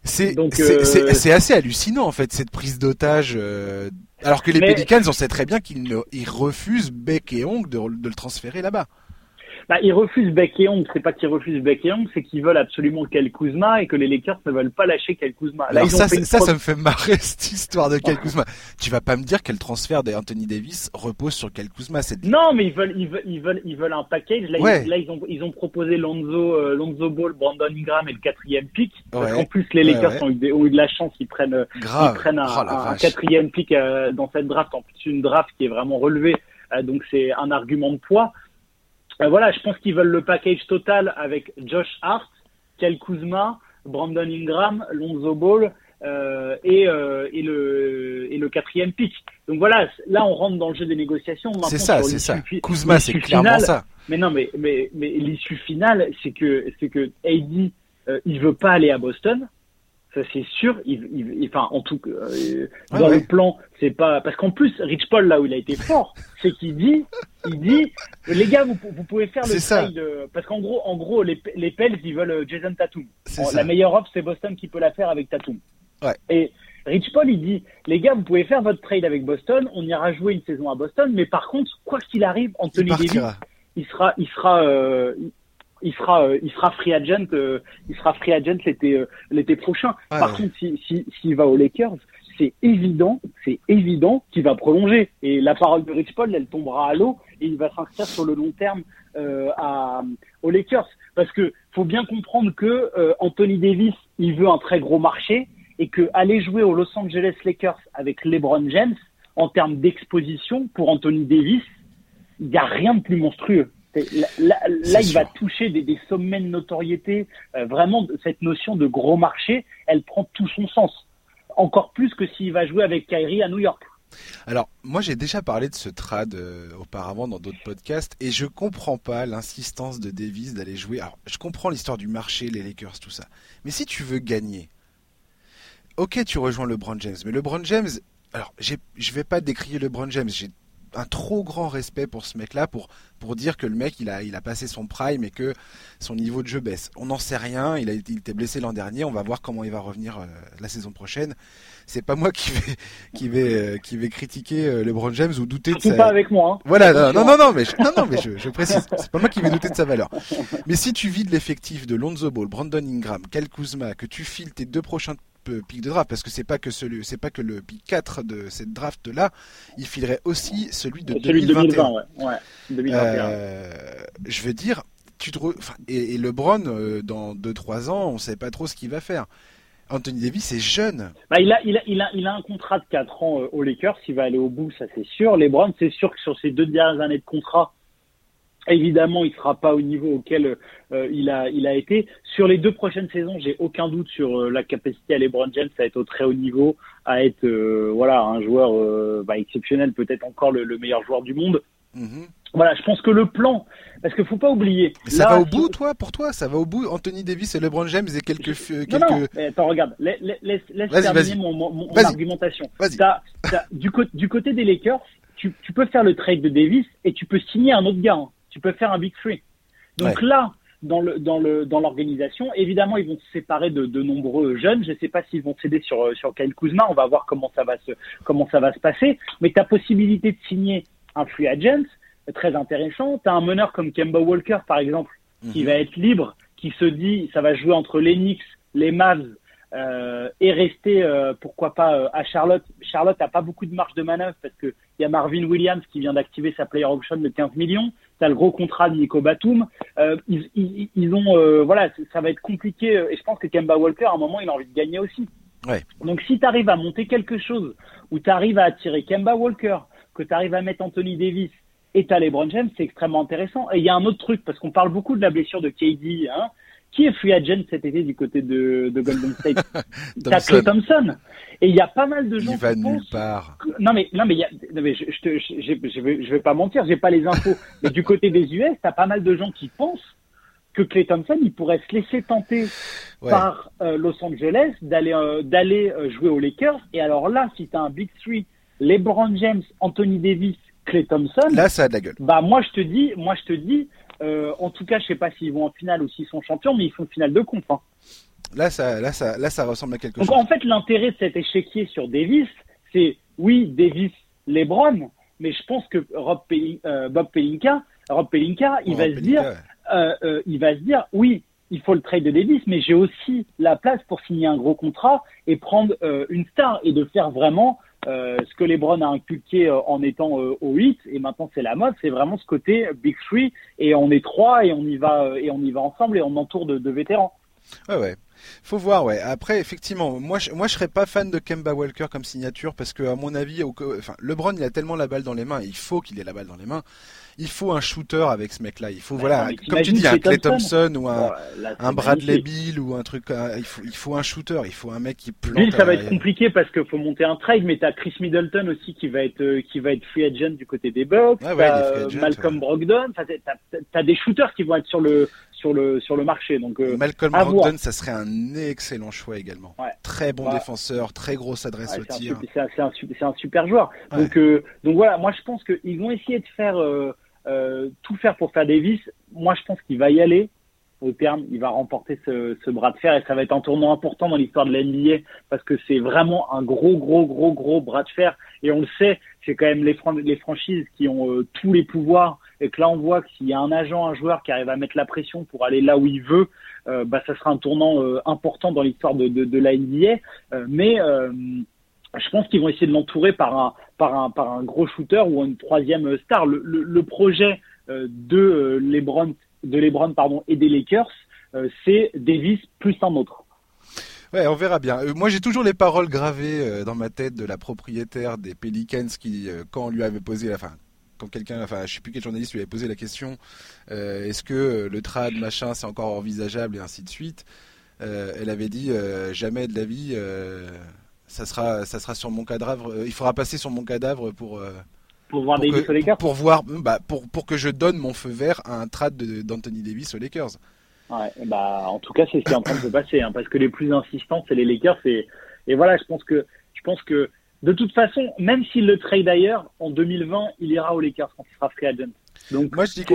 C'est euh... assez hallucinant, en fait, cette prise d'otage. Euh, alors que les Pelicans, on sait très bien qu'ils refusent bec et ongle de, de le transférer là-bas. Bah, ils refusent Beck et Young. C'est pas qu'ils refusent Beck et Young, c'est qu'ils veulent absolument Kel Kuzma et que les Lakers ne veulent pas lâcher Kel Kuzma. Là, ça, ça, ça me fait marrer cette histoire de Kel Kuzma. tu vas pas me dire que le transfert d'Anthony Davis repose sur Kel Kuzma. Non, mais ils veulent, ils veulent, ils veulent, ils veulent un package. Là, ils, là, ils ont, ils ont proposé Lonzo, euh, Lonzo Ball, Brandon Ingram et le quatrième pick. en plus, les Lakers ont, eu ont, eu de la chance. Ils prennent, ils prennent un, oh, quatrième pick euh, dans cette draft. En plus, une draft qui est vraiment relevée. Euh, donc, c'est un argument de poids voilà, je pense qu'ils veulent le package total avec Josh Hart, Kel Kuzma, Brandon Ingram, Lonzo Ball euh, et, euh, et, le, et le quatrième pick. Donc voilà, là on rentre dans le jeu des négociations. C'est ça, c'est ça. Kuzma, c'est clairement ça. Mais non, mais mais mais l'issue finale, c'est que c'est que AD, euh, il veut pas aller à Boston ça c'est sûr. Il, il, enfin, en tout cas, euh, dans le plan, c'est pas parce qu'en plus, Rich Paul là où il a été fort, c'est qu'il dit, il dit, les gars, vous, vous pouvez faire le trade euh, parce qu'en gros, en gros, les, les Pels ils veulent euh, Jason Tatum. la meilleure offre, c'est Boston qui peut la faire avec Tatum. Ouais. Et Rich Paul, il dit, les gars, vous pouvez faire votre trade avec Boston, on ira jouer une saison à Boston, mais par contre, quoi qu'il arrive, Anthony Davis, il sera, il sera, euh, il sera, euh, il sera free agent, euh, il sera free agent l'été, euh, l'été prochain. Par contre, s'il si, s'il va aux Lakers, c'est évident, c'est évident qu'il va prolonger. Et la parole de Rich Paul, elle tombera à l'eau et il va s'inscrire sur le long terme euh, à, aux Lakers. Parce que faut bien comprendre que Anthony Davis, il veut un très gros marché et que aller jouer aux Los Angeles Lakers avec LeBron James, en termes d'exposition pour Anthony Davis, il n'y a rien de plus monstrueux. Là, là, il va toucher des, des, sommets de notoriété. Euh, vraiment, cette notion de gros marché, elle prend tout son sens. Encore plus que s'il va jouer avec Kyrie à New York. Alors, moi j'ai déjà parlé de ce trad euh, auparavant dans d'autres podcasts et je comprends pas l'insistance de Davis d'aller jouer. Alors, je comprends l'histoire du marché, les Lakers, tout ça. Mais si tu veux gagner, ok, tu rejoins LeBron James. Mais LeBron James, alors je vais pas décrier LeBron James, j'ai un trop grand respect pour ce mec-là pour pour dire que le mec il a il a passé son prime et que son niveau de jeu baisse. On n'en sait rien. Il a il était blessé l'an dernier. On va voir comment il va revenir euh, la saison prochaine. C'est pas moi qui vais qui vais euh, qui vais critiquer euh, LeBron James ou douter de sa. pas avec moi. Hein. Voilà. Non, non non mais je, non non mais je, je précise. C'est pas moi qui vais douter de sa valeur. Mais si tu vides l'effectif de Lonzo Ball, Brandon Ingram, Kel Kuzma, que tu files tes deux prochains pic de draft parce que c'est pas que celui c'est pas que le pic 4 de cette draft là il filerait aussi celui de celui 2021, 2020, ouais. 2021. Euh, je veux dire tu te et, et, LeBron euh, dans 2-3 ans on sait pas trop ce qu'il va faire Anthony Davis est jeune. Bah, il, a, il, a, il, a, il a un contrat de 4 ans euh, au Lakers, il va aller au bout, ça c'est sûr. LeBron, c'est sûr que sur ses deux dernières années de contrat, Évidemment, il sera pas au niveau auquel euh, il a il a été. Sur les deux prochaines saisons, j'ai aucun doute sur euh, la capacité à LeBron James à être au très haut niveau, à être euh, voilà un joueur bah, exceptionnel, peut-être encore le, meilleur joueur du monde. Mm-hmm. Voilà, je pense que le plan, parce qu'il faut pas oublier. ça va au bout, toi, pour toi, ça va au bout. Anthony Davis et LeBron James et quelques. quelques... Non, non. attends, regarde, laisse, laisse terminer mon, mon, mon argumentation. du, du côté des Lakers, tu, tu peux faire le trade de Davis et tu peux signer un autre gars. Hein tu peux faire un big three. Donc là, dans le dans le dans l'organisation, évidemment, ils vont se séparer de, de nombreux jeunes. Je ne sais pas s'ils vont céder sur sur Kyle Kuzma. On va voir comment ça va se comment ça va se passer. Mais ta possibilité de signer un free agent très intéressant. Tu as un meneur comme Kemba Walker, par exemple, qui mhm. va être libre, qui se dit ça va jouer entre les Knicks, les Mavs euh, et rester, euh, pourquoi pas, euh, à Charlotte. Charlotte n'a pas beaucoup de marge de manœuvre parce qu'il y a Marvin Williams qui vient d'activer sa player option de 15 millions. Tu as le gros contrat de Nico Batum. Euh, ils, ils, ils, ont, voilà, ça va être compliqué. Et je pense que Kemba Walker, à un moment, il a envie de gagner aussi. Ouais. Donc si tu arrives à monter quelque chose où tu arrives à attirer Kemba Walker, que tu arrives à mettre Anthony Davis et tu as LeBron James, c'est extrêmement intéressant. Et il y a un autre truc, parce qu'on parle beaucoup de la blessure de KD, hein, qui est free agent cet été du côté de, de Golden State T'as Clay Thompson. Et il y a pas mal de gens il va nulle part. Non mais non mais, y a... non, mais je, je, je, je, vais, je vais pas mentir, j'ai pas les infos. mais du côté des US, t'as pas mal de gens qui pensent que Clay Thompson il pourrait se laisser tenter par euh, Los Angeles d'aller euh, d'aller euh, jouer aux Lakers. Et alors là, si t'as un big three, LeBron James, Anthony Davis, Clay Thompson, là ça a de la gueule. Bah moi je te dis, moi je te dis euh, en tout cas, je sais pas s'ils vont en finale ou s'ils sont champions, mais ils font finale de compte. Hein. Là, ça, là, ça, là, ça ressemble à quelque chose. En fait, l'intérêt de cet échiquier sur Davis, c'est oui, Davis, LeBron, mais je pense que Rob euh, Bob Pelinka, Rob Pelinka, il va se dire, euh, il va se dire, oui, il faut le trade de Davis, mais j'ai aussi la place pour signer un gros contrat et prendre une star et de faire vraiment euh, ce que LeBron a inculqué euh, en étant euh, au 8 et maintenant c'est la mode, c'est vraiment ce côté Big Three et on est trois et on y va et on y va ensemble et on entoure de, de vétérans. Ouais ouais. Faut voir, ouais. Après, effectivement, moi, je, moi, je serais pas fan de Kemba Walker comme signature parce que, à mon avis, au, enfin, LeBron, il a tellement la balle dans les mains, il faut qu'il ait la balle dans les mains. Il faut un shooter avec ce mec-là. Il faut, bah, voilà, comme tu dis, un Clay Thompson ou un, un Bradley Bill ou un truc. il, faut, il faut un shooter. Il faut un mec qui plante. Bill, ça va être compliqué parce qu'il faut monter un trade, mais t'as Chris Middleton aussi qui va être euh, qui va être free agent du côté des Bucks. Ah Malcolm Brogdon. T'as as des shooters qui vont être sur le sur le sur le marché. Donc euh, Malcolm Brogdon, ça serait un excellent choix également. Très bon défenseur, très grosse adresse au tir. C'est un, un, super joueur. Donc euh, donc voilà, moi je pense qu'ils vont essayer de faire euh, tout faire pour faire Davis. Moi je pense qu'il va y aller au terme, il va remporter ce, bras de fer et ça va être un tournant important dans l'histoire de l'NBA parce que c'est vraiment un gros, gros, gros, gros bras de fer. Et on le sait, c'est quand même les, franchises qui ont euh, tous les pouvoirs et que là on voit que s'il y a un agent, un joueur qui arrive à mettre la pression pour aller là où il veut, euh, bah ça sera un tournant euh, important dans l'histoire de, la NBA. mais je pense qu'ils vont essayer de l'entourer par un, par un, par un gros shooter ou une troisième star. Le, le projet de LeBron de LeBron pardon et des Lakers, euh, c'est Davis plus un autre. Ouais, on verra bien. Euh, moi, j'ai toujours les paroles gravées euh, dans ma tête de la propriétaire des Pelicans qui, quand on lui avait posé la fin, quand quelqu'un, enfin, je sais plus quel journaliste lui avait posé la question, est-ce que le trad machin c'est encore envisageable et ainsi de suite, elle avait dit jamais de la vie, ça sera, ça sera sur mon cadavre, il faudra passer sur mon cadavre pour pour voir Davis aux Lakers Pour voir, bah, pour, pour que je donne mon feu vert à un trade d'Anthony Davis aux Lakers. Ouais, bah, en tout cas, c'est ce qui est en train de se passer, hein, parce que les plus insistants, c'est les Lakers. Et, et voilà, je pense que, je pense que, de toute façon, même s'il le trade d'ailleurs, en 2020, il ira aux Lakers quand il sera free agent. Donc, moi, je dis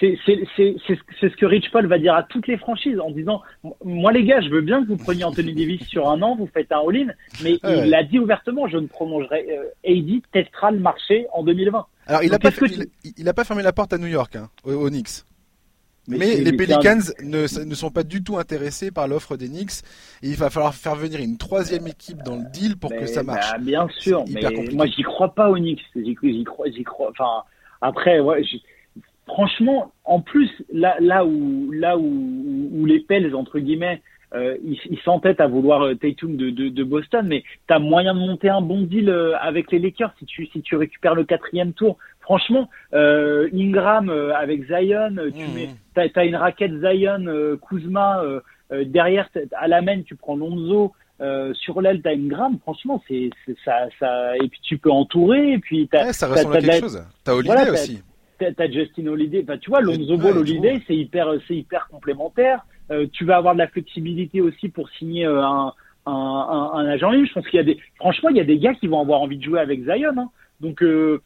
c'est ce que Rich Paul va dire à toutes les franchises en disant moi les gars je veux bien que vous preniez Anthony Davis sur un an vous faites un all-in mais il l'a dit ouvertement je ne prolongerai euh, AD testera le marché en 2020 alors il n'a pas, il, a pas fermé la porte à New York hein, aux, Knicks mais, les Pelicans ne, ne, sont pas du tout intéressés par l'offre des Knicks et il va falloir faire venir une troisième équipe dans le deal pour que ça marche. Bah, bien sûr, mais moi j'y crois pas aux Knicks. J'y crois, j'y crois. Enfin, après, ouais, franchement, en plus, là, là où, là où, où les Pels, entre guillemets, euh, ils s'entêtent à vouloir euh, Tatum de, de, de, Boston, mais tu as moyen de monter un bon deal euh, avec les Lakers si tu, si tu récupères le quatrième tour. Franchement, euh, Ingram euh, avec Zion, tu mmh. mets, t'as, as une raquette Zion, Kuzma, derrière à la main tu prends Lonzo, sur l'aile t'as Ingram. Franchement, c'est, ça, ça, et puis tu peux entourer, et puis t'as, ouais, ça ressemble à quelque chose. T'as Holiday aussi t'as Justin Holiday. Enfin, tu vois, Lonzo Ball Holiday, c'est hyper, c'est hyper complémentaire. Euh, tu vas avoir de la flexibilité aussi pour signer euh, un, un, un, un, agent libre. Je pense qu'il y a des, franchement, il y a des gars qui vont avoir envie de jouer avec Zion. Hein. Donc euh,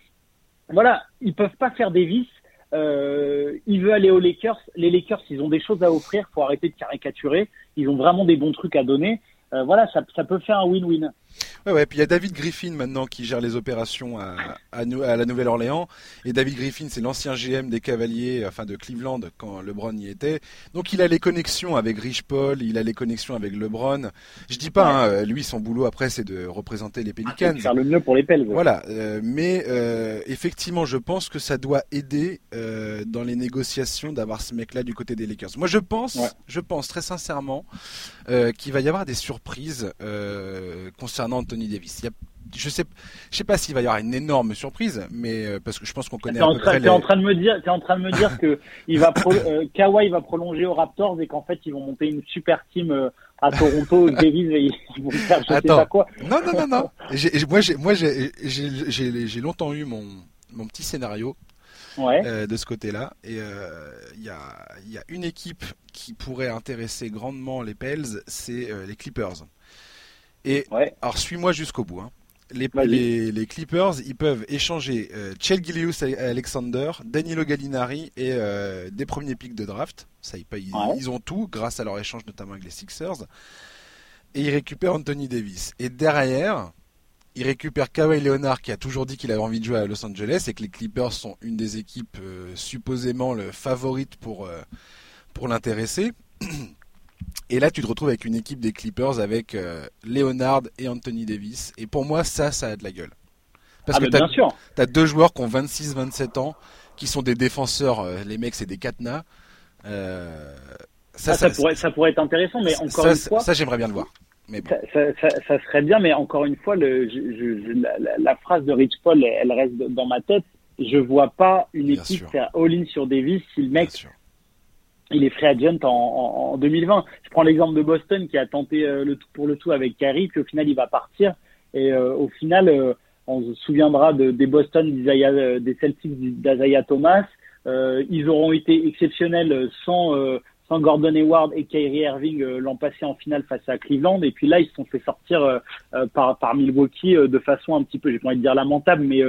voilà, ils peuvent pas faire des vices. Euh, il veut aller aux Lakers. Les Lakers, ils ont des choses à offrir. Faut arrêter de caricaturer. Ils ont vraiment des bons trucs à donner. Euh, voilà, ça, ça peut faire un win-win. Ouais, ouais. Puis il y a David Griffin maintenant qui gère les opérations à, à, la Nouvelle-Orléans. Et David Griffin, c'est l'ancien GM des Cavaliers, enfin de Cleveland quand LeBron y était. Donc il a les connexions avec Rich Paul, il a les connexions avec LeBron. Je dis pas, hein, lui, son boulot après, c'est de représenter les ah, Pelicans. faire le mieux pour les Pels. Voilà. Euh, mais euh, effectivement, je pense que ça doit aider euh, dans les négociations d'avoir ce mec-là du côté des Lakers. Moi, je pense, je pense très sincèrement qu'il va y avoir des surprises concernant Anthony Davis. je sais, je sais pas s'il va y avoir une énorme surprise, mais euh, parce que je pense qu'on connaît. T'es en, train, en train de me dire, es en train de me dire que il va euh, Kawhi va prolonger aux Raptors et qu'en fait ils vont monter une super team euh, à Toronto, Davis et ils vont faire je Attends. sais pas quoi. Non non non non. moi j'ai moi j'ai longtemps eu mon mon petit scénario. Ouais. de ce côté-là. Et il y, a, y a une équipe qui pourrait intéresser grandement les Pels, c'est les Clippers. Et alors suis-moi jusqu'au bout. Hein. Les, les, Clippers, ils peuvent échanger euh, Chel Gilius Alexander, Danilo Gallinari et euh, des premiers pics de draft. Ça, ils, ils, ont tout grâce à leur échange notamment avec les Sixers. Et ils récupèrent Anthony Davis. Et derrière, ils récupèrent Kawhi Leonard qui a toujours dit qu'il avait envie de jouer à Los Angeles et que les Clippers sont une des équipes euh, supposément le favorite pour, euh, pour l'intéresser. Et là, tu te retrouves avec une équipe des Clippers avec euh, Leonard et Anthony Davis. Et pour moi, ça, ça a de la gueule. Parce ah, que tu as, deux joueurs qui ont 26-27 ans, qui sont des défenseurs. Euh, les mecs, c'est des cadenas. Euh, Ça, ça, pourrait, ça pourrait être intéressant, mais encore une fois. Ça, j'aimerais bien le voir. Mais ça, serait bien, mais encore une fois, le, la, phrase de Rich Paul, elle, reste dans ma tête. Je vois pas une équipe faire all-in sur Davis si le mec il est free agent en, en, 2020. Je prends l'exemple de Boston qui a tenté euh, le tout pour le tout avec Carey, puis au final il va partir. Et euh, au final, euh, on se souviendra de, des Boston, des Celtics d'Azaya Thomas. ils auront été exceptionnels sans sans Gordon Hayward et Kyrie Irving l'an passé en finale face à Cleveland. Et puis là, ils se sont fait sortir par, par Milwaukee de façon un petit peu, j'ai pas envie de dire lamentable, mais,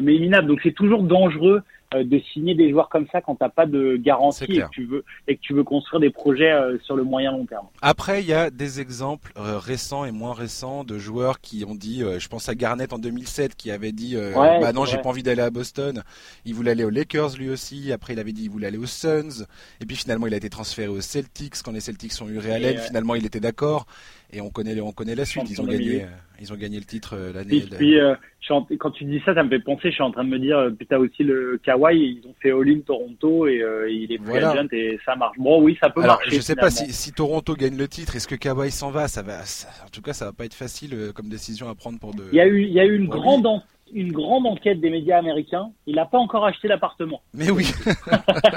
mais éminable. Donc c'est toujours dangereux euh, de signer des joueurs comme ça quand t'as pas de garantie et que tu veux et que tu veux construire des projets euh, sur le moyen long terme. Après, il y a des exemples euh, récents et moins récents de joueurs qui ont dit, je pense à Garnett en 2007 qui avait dit, bah non, j'ai pas envie d'aller à Boston. Il voulait aller aux Lakers lui aussi. Après, il avait dit il voulait aller aux Suns. Et puis finalement, il a été transféré aux Celtics quand les Celtics ont eu Ray Finalement, il était d'accord et on connaît on connaît la suite. Ils ont gagné, ils ont gagné le titre l'année. Et puis, quand tu dis ça, ça me fait penser. Je suis en train de me dire, putain aussi le Kawhi, ils ont fait all-in Toronto et euh, il est free agent et ça marche. Bon, oui, ça peut Alors, marcher. Je sais pas si, si, Toronto gagne le titre, est-ce que Kawhi s'en va? Ça va. en tout cas, ça va pas être facile euh, comme décision à prendre pour de. Il y a eu, il y a eu une grande une grande enquête des médias américains. Il n'a pas encore acheté l'appartement. Mais oui.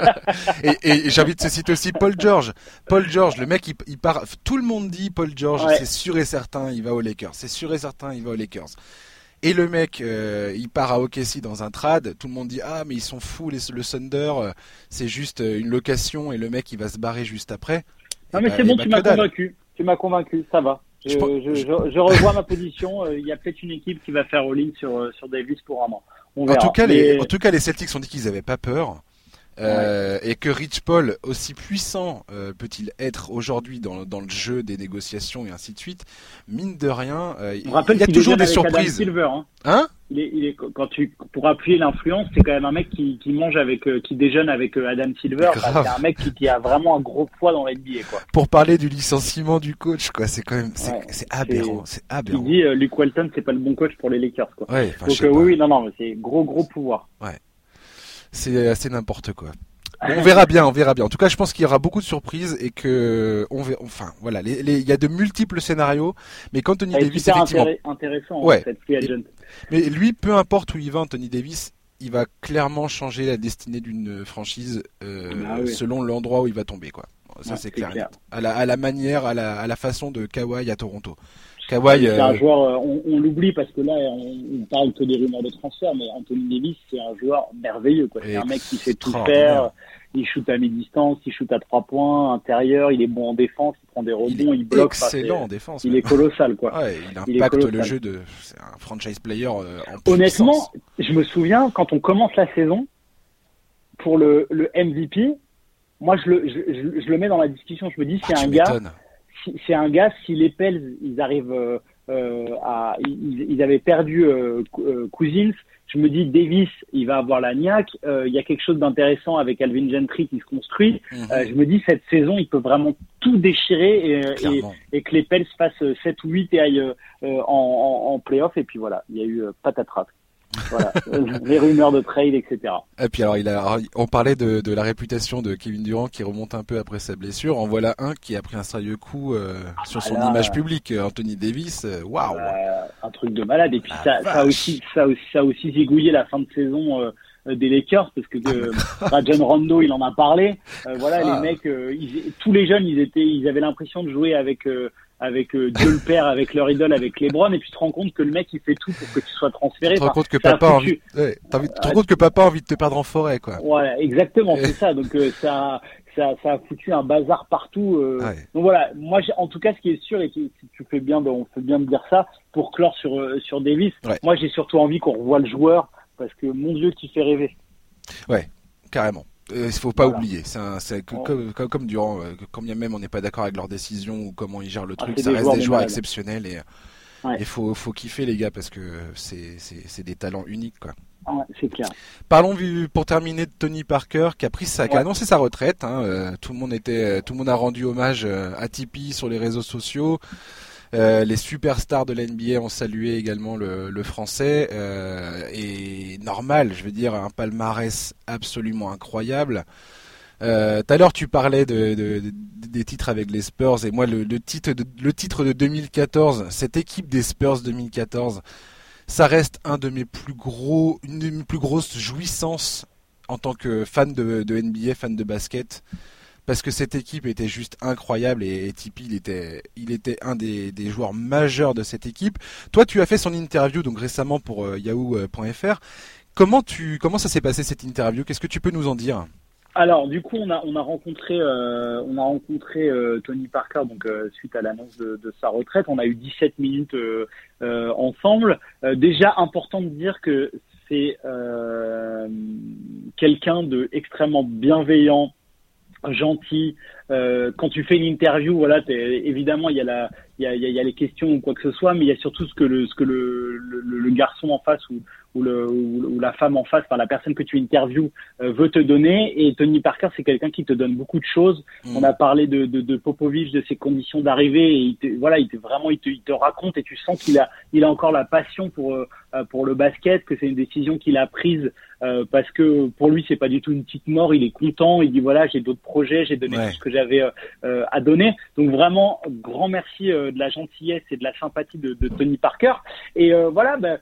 et, et j'invite de citer aussi Paul George. Paul George, le mec, il, part. Tout le monde dit Paul George, c'est sûr et certain, il va aux Lakers. C'est sûr et certain, il va aux Lakers. Et le mec, euh, il part à OKC dans un trad. Tout le monde dit ah mais ils sont fous les, le Thunder, euh, c'est juste euh, une location et le mec il va se barrer juste après. Non mais bah, c'est bon, tu m'as convaincu. Tu m'as convaincu, ça va. Je, je, je, revois ma position. Il y a peut-être une équipe qui va faire all-in sur sur Davis pour un. On en tout cas, les, en tout cas, les Celtics ont dit qu'ils n'avaient pas peur. Euh, et que Rich Paul, aussi puissant euh, peut-il être aujourd'hui dans, dans, le jeu des négociations et ainsi de suite, mine de rien, euh, il y a toujours des surprises. Silver, hein, hein? Il est, il est, quand tu, pour appuyer l'influence, c'est quand même un mec qui, qui mange avec, qui déjeune avec Adam Silver. c'est un mec qui, qui, a vraiment un gros poids dans l'NBA, quoi. Pour parler du licenciement du coach, quoi, c'est quand même, c'est aberrant, c'est aberrant. Il dit Luke Walton, c'est pas le bon coach pour les Lakers, quoi. Ouais, Donc oui, oui, non, non, c'est gros, gros pouvoir. Ouais c'est assez n'importe quoi. on verra bien, on verra bien. En tout cas, je pense qu'il y aura beaucoup de surprises et que on verra, enfin voilà, il y a de multiples scénarios, mais quand Anthony Davis effectivement intéressant ouais. Mais lui, peu importe où il va, Anthony Davis, il va clairement changer la destinée d'une franchise euh, ah selon l'endroit où il va tomber quoi. Ça c'est clair. À, la, à la manière, à la, à la façon de Kawhi à Toronto. Kawhi, c'est un euh, joueur, euh, on, on l'oublie parce que là, on, on, parle que des rumeurs de transfert, mais Anthony Davis, c'est un joueur merveilleux. C'est un mec qui sait tout faire. Il shoot à mi-distance, il shoot à trois points, intérieur, il est bon en défense, il prend des rebonds, il, bloque. Excellent en défense. Il est colossal, quoi. Ouais, il impacte le jeu de, c'est un franchise player euh, en Honnêtement, je me souviens quand on commence la saison pour le, le MVP, moi je le, je, je, le mets dans la discussion. Je me dis c'est ah, un gars c'est un gars, si les Pels, ils arrivent euh, euh, à, ils, ils, avaient perdu euh, Cousins, je me dis Davis, il va avoir la niaque. Il y a quelque chose d'intéressant avec Alvin Gentry qui se construit. Mhm. je me dis cette saison, il peut vraiment tout déchirer et, et, et que les Pels fassent 7 ou 8 et aillent en, en, en playoff. Et puis voilà, il y a eu patatras. Voilà, les rumeurs de trade, etc. Et puis alors, il a, on parlait de, de, la réputation de Kevin Durant qui remonte un peu après sa blessure. En voilà un qui a pris un sérieux coup euh, sur son image publique, Anthony Davis. Euh, waouh, euh, un truc de malade. Et puis ça, ça, aussi, ça aussi, ça aussi zigouillé la fin de saison. Euh, des Lakers parce que ah, Rajon Rondo il en a parlé voilà les ah. mecs ils, tous les jeunes ils étaient ils avaient l'impression de jouer avec avec euh, Dieu le Père, avec leur idole, avec LeBron, et puis tu te rends compte que le mec il fait tout pour que tu sois transféré. Tu te rends compte que papa a envie, ouais, te rends compte que papa a envie de te perdre en forêt, quoi. Voilà, exactement, c'est ça. Donc euh, ça, ça, ça a foutu un bazar partout. Euh. Donc voilà, moi en tout cas, ce qui est sûr et qui, tu fais bien, on fait bien de dire ça pour clore sur euh, sur Davis. Moi, j'ai surtout envie qu'on revoie le joueur parce que mon Dieu, qui fait rêver. Ouais, carrément. Euh, il faut pas oublier, c'est comme, comme, Durant, euh, quand bien même on n'est pas d'accord avec leur décision ou comment ils gèrent le ah, truc, ça reste des joueurs exceptionnels et il faut, faut kiffer les gars parce que c'est des talents uniques quoi. c'est clair. Parlons pour terminer de Tony Parker qui a pris sa, qui a annoncé sa retraite. Hein, euh, tout le monde était, tout le monde a rendu hommage à Tipeee sur les réseaux sociaux. Euh, les superstars de l'NBA ont salué également le, français euh, et normal, je veux dire un palmarès absolument incroyable. Euh, tout à l'heure, tu parlais de, des titres avec les Spurs et moi, le, titre de, le titre de 2014, cette équipe des Spurs 2014, ça reste un de mes plus gros, une de mes plus grosses jouissances en tant que fan de NBA, fan de basket parce que cette équipe était juste incroyable et, Tipeee il était, un des, joueurs majeurs de cette équipe. Toi, tu as fait son interview donc récemment pour euh, Yahoo.fr. Comment tu, comment ça s'est passé cette interview? Qu'est-ce que tu peux nous en dire? Alors du coup on a on a rencontré euh, euh, Tony Parker donc suite à l'annonce de, de, sa retraite on a eu 17 minutes ensemble déjà important de dire que c'est quelqu'un de extrêmement bienveillant gentil. Euh, quand tu fais une interview, voilà, évidemment il y a la, il y a, il y a les questions ou quoi que ce soit, mais il y a surtout ce que le, ce que le, le, le garçon en face ou, ou, le, ou, la femme en face, enfin la personne que tu interviews euh, veut te donner. Et Tony Parker, c'est quelqu'un qui te donne beaucoup de choses. Mm. On a parlé de, de, de Popovich, de ses conditions d'arrivée, et il te, voilà, il te vraiment, il te, il te raconte et tu sens qu'il a, il a encore la passion pour euh, pour le basket, que c'est une décision qu'il a prise euh, parce que pour lui c'est pas du tout une petite mort, il est content, il dit voilà j'ai d'autres projets, j'ai donné tout ce que j'avais euh, à donner. Donc vraiment grand merci de la gentillesse et de la sympathie de, de Tony Parker. Et voilà, ben,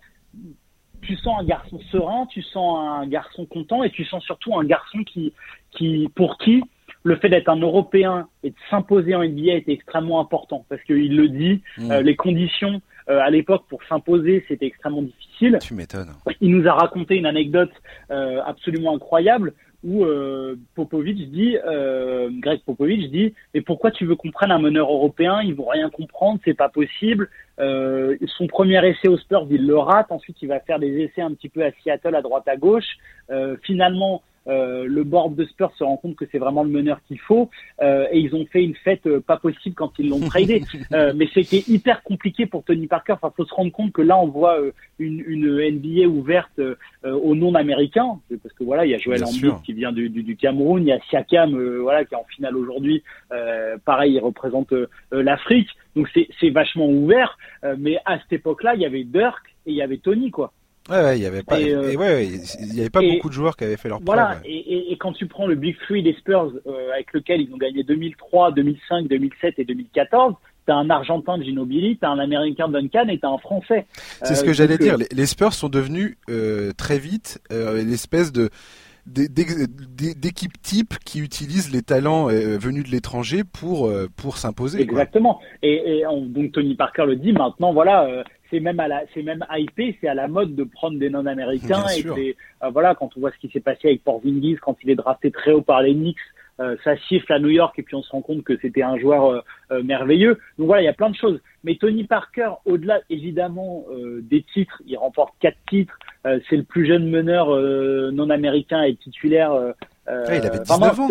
tu sens un garçon serein, tu sens un garçon content et tu sens surtout un garçon qui, qui pour qui le fait d'être un Européen et de s'imposer en NBA était extrêmement important parce qu'il le dit, mmh. euh, les conditions euh, à l'époque pour s'imposer c'était extrêmement difficile. Tu m'étonnes. Il nous a raconté une anecdote euh, absolument incroyable où euh, Popovic dit, euh, Greg Popovic dit, mais pourquoi tu veux qu'on prenne un meneur européen? Ils vont rien comprendre, c'est pas possible. Euh, son premier essai au Spurs, il le rate. Ensuite, il va faire des essais un petit peu à Seattle, à droite, à gauche. Euh, finalement, euh, le board de Spurs se rend compte que c'est vraiment le meneur qu'il faut euh, et ils ont fait une fête euh, pas possible quand ils l'ont tradé. mais c'était hyper compliqué pour Tony Parker. Enfin, faut se rendre compte que là, on voit une, une NBA ouverte au non américain parce que voilà, il y a Joel Embiid qui vient du, du, du, Cameroun, il y a Siakam, voilà, qui est en finale aujourd'hui. pareil, il représente l'Afrique. Donc c'est vachement ouvert. mais à cette époque-là, il y avait Dirk et il y avait Tony, quoi. Ouais, il y avait pas, euh, ouais, il y avait pas beaucoup de joueurs qui avaient fait leur voilà, et, et, quand tu prends le Big Three des Spurs euh, avec lequel ils ont gagné 2003, 2005, 2007 et 2014, t'as un Argentin de Ginobili, t'as un Américain Duncan et t'as un Français. C'est ce que euh, j'allais dire. Les Spurs sont devenus très vite une espèce de d'équipe type qui utilisent les talents venus de l'étranger pour pour s'imposer. Exactement. Et, et donc Tony Parker le dit maintenant. Voilà, c'est même à la, c'est même hypé, c'est à la mode de prendre des non-américains et c'est, euh, voilà, quand on voit ce qui s'est passé avec Porzingis quand il est drafté très haut par les Knicks, euh, ça siffle à New York et puis on se rend compte que c'était un joueur euh, merveilleux. Donc voilà, il y a plein de choses. Mais Tony Parker, au-delà évidemment des titres, il remporte quatre titres. c'est le plus jeune meneur non américain et titulaire euh, il avait 19 ans.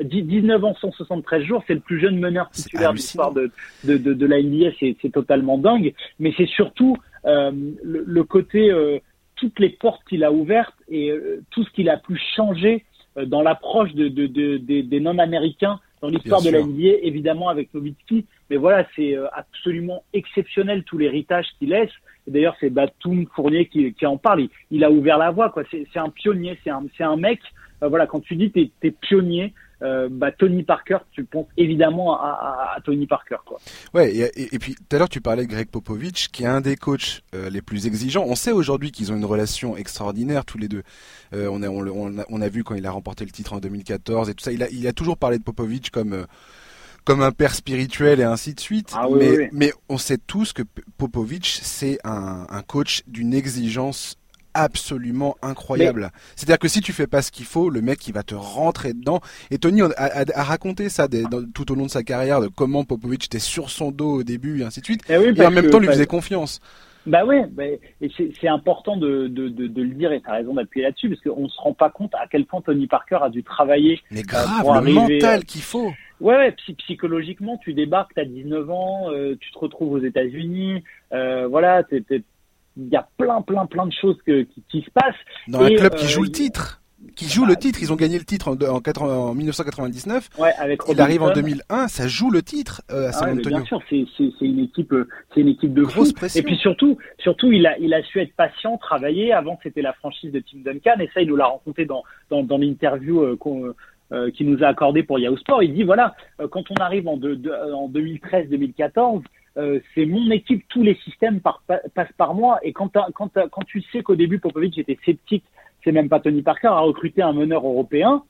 19 ans, 173 jours, c'est le plus jeune meneur titulaire de l'histoire de, de, de, de, la NBA, c'est totalement dingue. Mais c'est surtout euh, le, le, côté, euh, toutes les portes qu'il a ouvertes et euh, tout ce qu'il a pu changer euh, dans l'approche de, de, des non-américains dans l'histoire de la NBA, évidemment avec Nowitzki. Mais voilà, c'est absolument exceptionnel tout l'héritage qu'il laisse. D'ailleurs, c'est Batum Fournier qui, qui en parle. Il, il, a ouvert la voie, quoi. C'est un pionnier, c'est un, un mec euh, voilà, quand tu dis t'es es pionnier, euh, bah, Tony Parker, tu penses évidemment à, à, Tony Parker. Quoi. Ouais, et, et, puis tout à l'heure tu parlais de Greg Popovich, qui est un des coachs euh, les plus exigeants. On sait aujourd'hui qu'ils ont une relation extraordinaire tous les deux. Euh, on, a, on, a, on, a, vu quand il a remporté le titre en 2014 et tout ça. Il a, il a toujours parlé de Popovich comme euh, comme un père spirituel et ainsi de suite. Ah, mais, oui, mais on sait tous que Popovich, c'est un, un coach d'une exigence absolument incroyable. C'est-à-dire que si tu fais pas ce qu'il faut, le mec il va te rentrer dedans. Et Tony a, raconté ça tout au long de sa carrière de comment Popovic était sur son dos au début et ainsi de suite. Eh et, en même temps lui faisait confiance. Bah oui, bah, et c'est important de, de, de, de, le dire et tu as raison d'appuyer là-dessus parce qu'on se rend pas compte à quel point Tony Parker a dû travailler. Mais euh, grave, le mental qu'il faut. Ouais, ouais psychologiquement, tu débarques, tu as 19 ans, euh, tu te retrouves aux États-Unis, euh, voilà, tu il y a plein, plein, plein de choses que, qui, qui, se passent. Dans un club qui euh, joue le titre qui joue le titre, ils ont gagné le titre en, en, en 1999. Ouais, avec Il arrive en 2001, ça joue le titre euh, à San Antonio. Bien sûr, c'est une équipe, euh, c'est une équipe de grosse pression. Et puis surtout, surtout, il a, il a su être patient, travailler. Avant, c'était la franchise de Tim Duncan, et ça, il nous l'a rencontré dans, dans, dans l'interview qu'on qui nous a accordé pour Yahoo Sport. Il dit voilà, quand on arrive en, en 2013-2014, c'est mon équipe, tous les systèmes passent par moi. Et quand, quand, quand tu sais qu'au début Popovic était sceptique, c'est même pas Tony Parker, a recruté un meneur européen,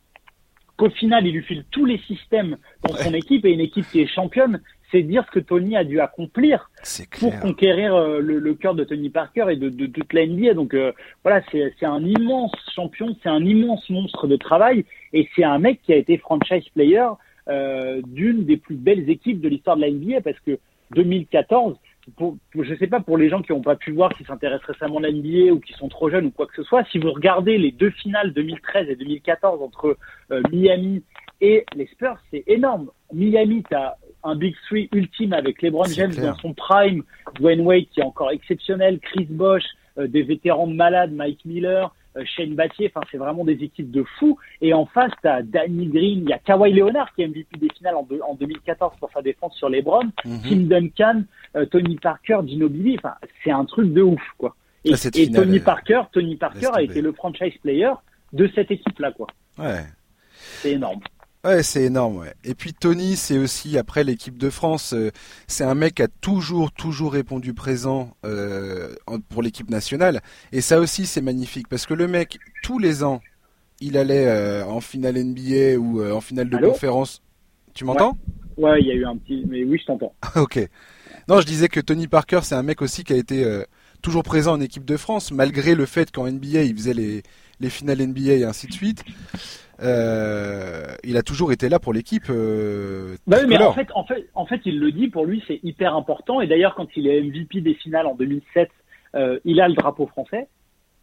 qu'au final il lui file tous les systèmes dans son équipe et une équipe qui est championne, c'est dire ce que Tony a dû accomplir pour conquérir euh, le, cœur de Tony Parker et de, toute la NBA. Donc euh, voilà, c'est un immense champion, c'est un immense monstre de travail et c'est un mec qui a été franchise player euh, d'une des plus belles équipes de l'histoire de la NBA parce que 2014, pour, je sais pas pour les gens qui n'ont pas pu voir, qui s'intéressent récemment à la NBA ou qui sont trop jeunes ou quoi que ce soit, si vous regardez les deux finales 2013 et 2014 entre Miami et les Spurs, c'est énorme. Miami, tu as un Big Three ultime avec LeBron James dans son prime, Dwayne Wade qui est encore exceptionnel, Chris Bosh, euh, des vétérans malades, Mike Miller, euh, Shane Battier, enfin c'est vraiment des équipes de fous. Et en face, tu as Danny Green, il y a Kawhi Leonard qui est MVP des finales en, en 2014 pour sa défense sur LeBron, mhm. Tim Duncan, euh, Tony Parker, Gino Billy, enfin c'est un truc de ouf quoi. Et, ah, Tony Parker, Tony Parker a été le franchise player de cette équipe-là quoi. Ouais. C'est énorme. Ouais, c'est énorme. Ouais. Et puis Tony, c'est aussi après l'équipe de France, euh, c'est un mec qui a toujours, toujours répondu présent euh, pour l'équipe nationale. Et ça aussi, c'est magnifique parce que le mec, tous les ans, il allait euh, en finale NBA ou en finale de conférence. Tu m'entends Ouais, il y a eu un petit, mais oui, je t'entends. ok. Non, je disais que Tony Parker, c'est un mec aussi qui a été toujours présent en équipe de France, malgré le fait qu'en NBA, il faisait les, les finales NBA et ainsi de suite. Euh, il a toujours été là pour l'équipe. Euh, bah oui, mais en fait, en fait, en fait, il le dit. Pour lui, c'est hyper important. Et d'ailleurs, quand il est MVP des finales en 2007, euh, il a le drapeau français.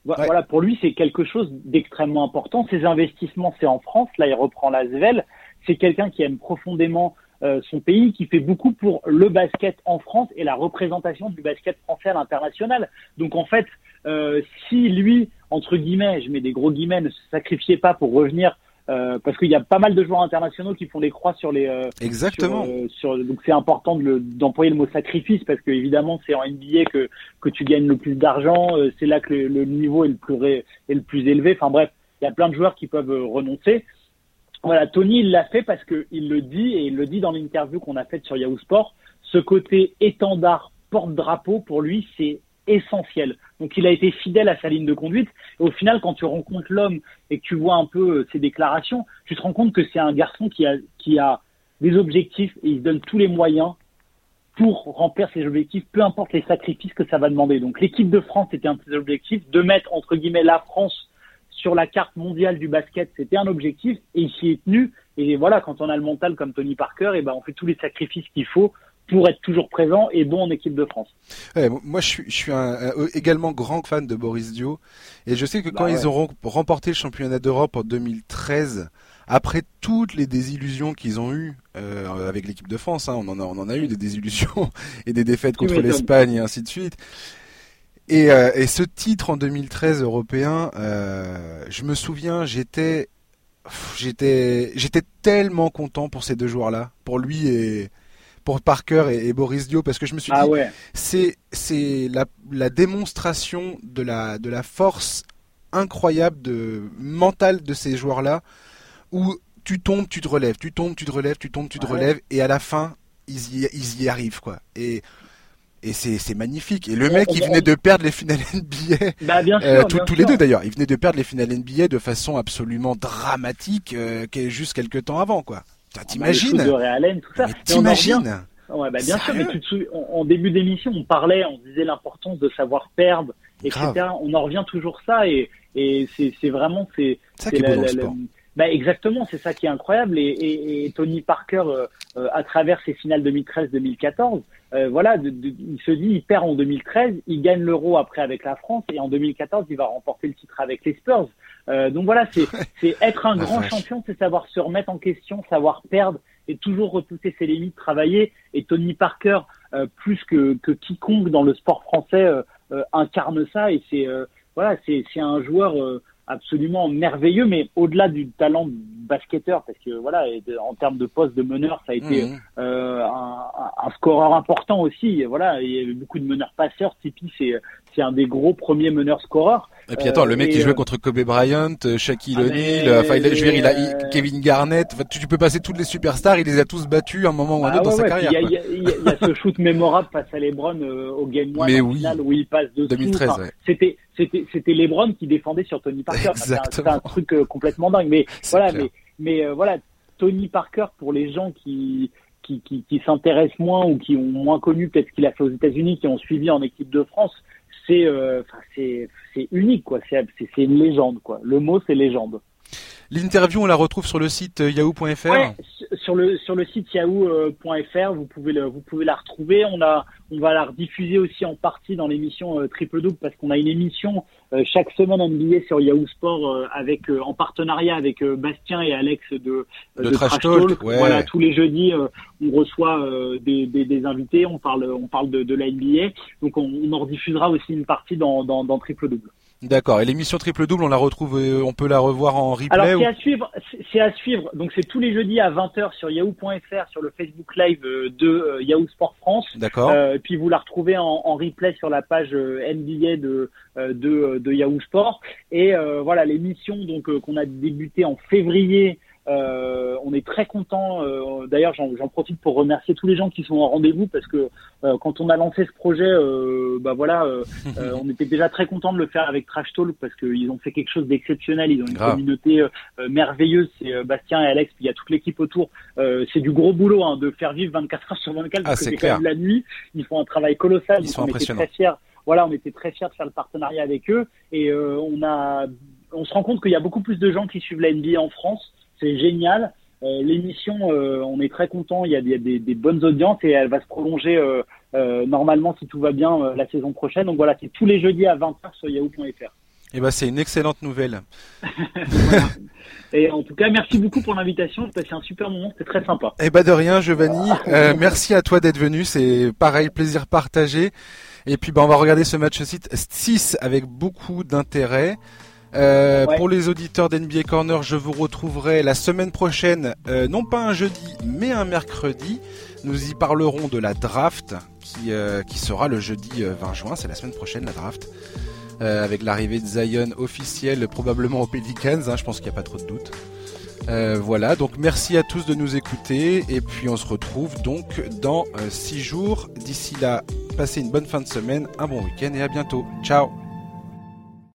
Voilà, pour lui, c'est quelque chose d'extrêmement important. Ses investissements, c'est en France. Là, il reprend la Svel. C'est quelqu'un qui aime profondément euh, son pays, qui fait beaucoup pour le basket en France et la représentation du basket français à l'international. Donc en fait, euh, si lui, entre guillemets, je mets des gros guillemets, ne se sacrifiait pas pour revenir euh, parce qu'il y a pas mal de joueurs internationaux qui font des croix sur les. Euh, Exactement. Sur, euh, donc c'est important d'employer le, mot sacrifice parce que évidemment c'est en NBA que que tu gagnes le plus d'argent, c'est là que le, niveau est le plus est le plus élevé. Enfin bref, il y a plein de joueurs qui peuvent renoncer. Voilà, Tony il l'a fait parce que il le dit et il le dit dans l'interview qu'on a faite sur Yahoo Sport. Ce côté étendard porte-drapeau pour lui c'est essentiel. Donc il a été fidèle à sa ligne de conduite. Et au final, quand tu rencontres l'homme et que tu vois un peu euh, ses déclarations, tu te rends compte que c'est un garçon qui a, qui a des objectifs et il se donne tous les moyens pour remplir ses objectifs, peu importe les sacrifices que ça va demander. Donc l'équipe de France était un de ses objectifs. De mettre, entre guillemets, la France sur la carte mondiale du basket, c'était un objectif et il s'y est tenu. Et voilà, quand on a le mental comme Tony Parker, et ben on fait tous les sacrifices qu'il faut pour être toujours présent et bon en équipe de France. moi, je suis, je suis un, également grand fan de Boris Dio et je sais que quand bah ils auront remporté le championnat d'Europe en 2013, après toutes les désillusions qu'ils ont eues euh, avec l'équipe de France, hein, on, en a, on en a eu des désillusions et des défaites contre l'Espagne et ainsi de suite. Et, euh, et, ce titre en 2013 européen, euh, je me souviens, j'étais, j'étais, j'étais tellement content pour ces deux joueurs-là, pour lui et pour Parker et, Boris Dio parce que je me suis ah dit c'est c'est la, la démonstration de la de la force incroyable de mentale de ces joueurs là où tu tombes tu te relèves tu tombes tu te relèves tu tombes tu te relèves et à la fin ils y, ils y arrivent quoi. Et et c'est magnifique. Et le mec, il venait de perdre les finales NBA. Bah, bien euh, tous les deux d'ailleurs. Il venait de perdre les finales NBA de façon absolument dramatique, euh, juste quelques temps avant, quoi. Ah, t'imagines ça. T'imagines Ouais, bah, bien sûr, mais tu te en, début d'émission, on parlait, on disait l'importance de savoir perdre, etc. On en revient toujours ça et, et c'est vraiment c'est ça qui est bah, exactement, c'est ça qui est incroyable. Et, et, Tony Parker, euh, euh, à travers ses finales 2013-2014, euh, voilà, il se dit, il perd en 2013, il gagne l'Euro après avec la France, et en 2014, il va remporter le titre avec les Spurs. Euh, donc voilà, c'est être un grand champion, c'est savoir se remettre en question, savoir perdre et toujours repousser ses limites, travailler. Et Tony Parker, euh, plus que, que, quiconque dans le sport français, incarne ça. Et c'est voilà, c'est un joueur absolument merveilleux, mais au-delà du talent de basketteur, parce que voilà, en termes de poste de meneur, ça a été mmh. euh, un, un, scoreur important aussi. Voilà, il y avait beaucoup de meneurs passeurs. Tipeee, c'est c'est un des gros premiers meneurs scoreurs. Et puis attends, le mec qui jouait contre Kobe Bryant, Shaquille ah, O'Neal, enfin, je veux dire, il a Kevin Garnett. Tu, peux passer toutes les superstars, il les a tous battus à un moment ou un ah autre dans sa carrière. Il y, a ce shoot mémorable face à LeBron au Game 1 Mais oui. où il passe de 2013. C'était c'était c'était LeBron qui défendait sur Tony Parker. C'est un, truc complètement dingue. Mais voilà, mais mais voilà, Tony Parker pour les gens qui qui, qui, qui s'intéressent moins ou qui ont moins connu peut-être ce qu'il a fait aux États-Unis, qui ont suivi en équipe de France, c'est euh, c'est unique quoi. C'est une légende quoi. Le mot c'est légende. L'interview, on la retrouve sur le site euh, yahoo.fr. Ouais, sur le sur le site yahoo.fr, vous pouvez le, vous pouvez la retrouver. On a on va la rediffuser aussi en partie dans l'émission euh, Triple Double parce qu'on a une émission euh, chaque semaine NBA sur Yahoo Sport avec en partenariat avec Bastien et Alex de, de, Trash, Talk. Voilà, tous les jeudis, on reçoit des, des, des, invités, on parle on parle de, de la NBA. Donc on, on en rediffusera aussi une partie dans dans, dans Triple Double. D'accord. Et l'émission triple double, on la retrouve, euh, on peut la revoir en replay. Alors c'est à suivre, c'est à suivre. Donc c'est tous les jeudis à 20h sur yahoo.fr sur le Facebook Live euh, de euh, Yahoo Sport France. D'accord. et puis vous la retrouvez en, en replay sur la page NBA de, de, de Yahoo Sport. Et voilà l'émission donc qu'on a débuté en février euh, on est très content. Euh, d'ailleurs, j'en profite pour remercier tous les gens qui sont en rendez-vous parce que euh, quand on a lancé ce projet, bah voilà, on était déjà très content de le faire avec Trash Talk parce qu'ils ont fait quelque chose d'exceptionnel. Ils ont une communauté merveilleuse. C'est Bastien et Alex, puis il y a toute l'équipe autour. c'est du gros boulot hein, de faire vivre 24 heures sur 24 parce ah, que c'est quand même la nuit. Ils font un travail colossal. Ils sont impressionnants. Très fiers. Voilà, on était très fiers de faire le partenariat avec eux et on a on se rend compte qu'il y a beaucoup plus de gens qui suivent la NBA en France c'est génial. Euh, l'émission, euh, on est très content. Il y a, des, des, bonnes audiences et elle va se prolonger euh, normalement si tout va bien la saison prochaine. Donc voilà, c'est tous les jeudis à 20h sur yahoo.fr. Eh ben, c'est une excellente nouvelle. Et en tout cas, merci beaucoup pour l'invitation. C'est un super moment. C'était très sympa. Eh ben, de rien, Giovanni. merci à toi d'être venu. C'est pareil, plaisir partagé. Et puis, ben, on va regarder ce match 6 avec beaucoup d'intérêt. Euh, pour les auditeurs d'NBA Corner, je vous retrouverai la semaine prochaine, euh, non pas un jeudi, mais un mercredi. Nous y parlerons de la draft qui, euh, qui sera le jeudi 20 juin, c'est la semaine prochaine la draft. avec l'arrivée de Zion officielle probablement aux Pelicans, hein, je pense qu'il n'y a pas trop de doute. voilà, donc merci à tous de nous écouter et puis on se retrouve donc dans 6 jours. D'ici là, passez une bonne fin de semaine, un bon week-end et à bientôt. Ciao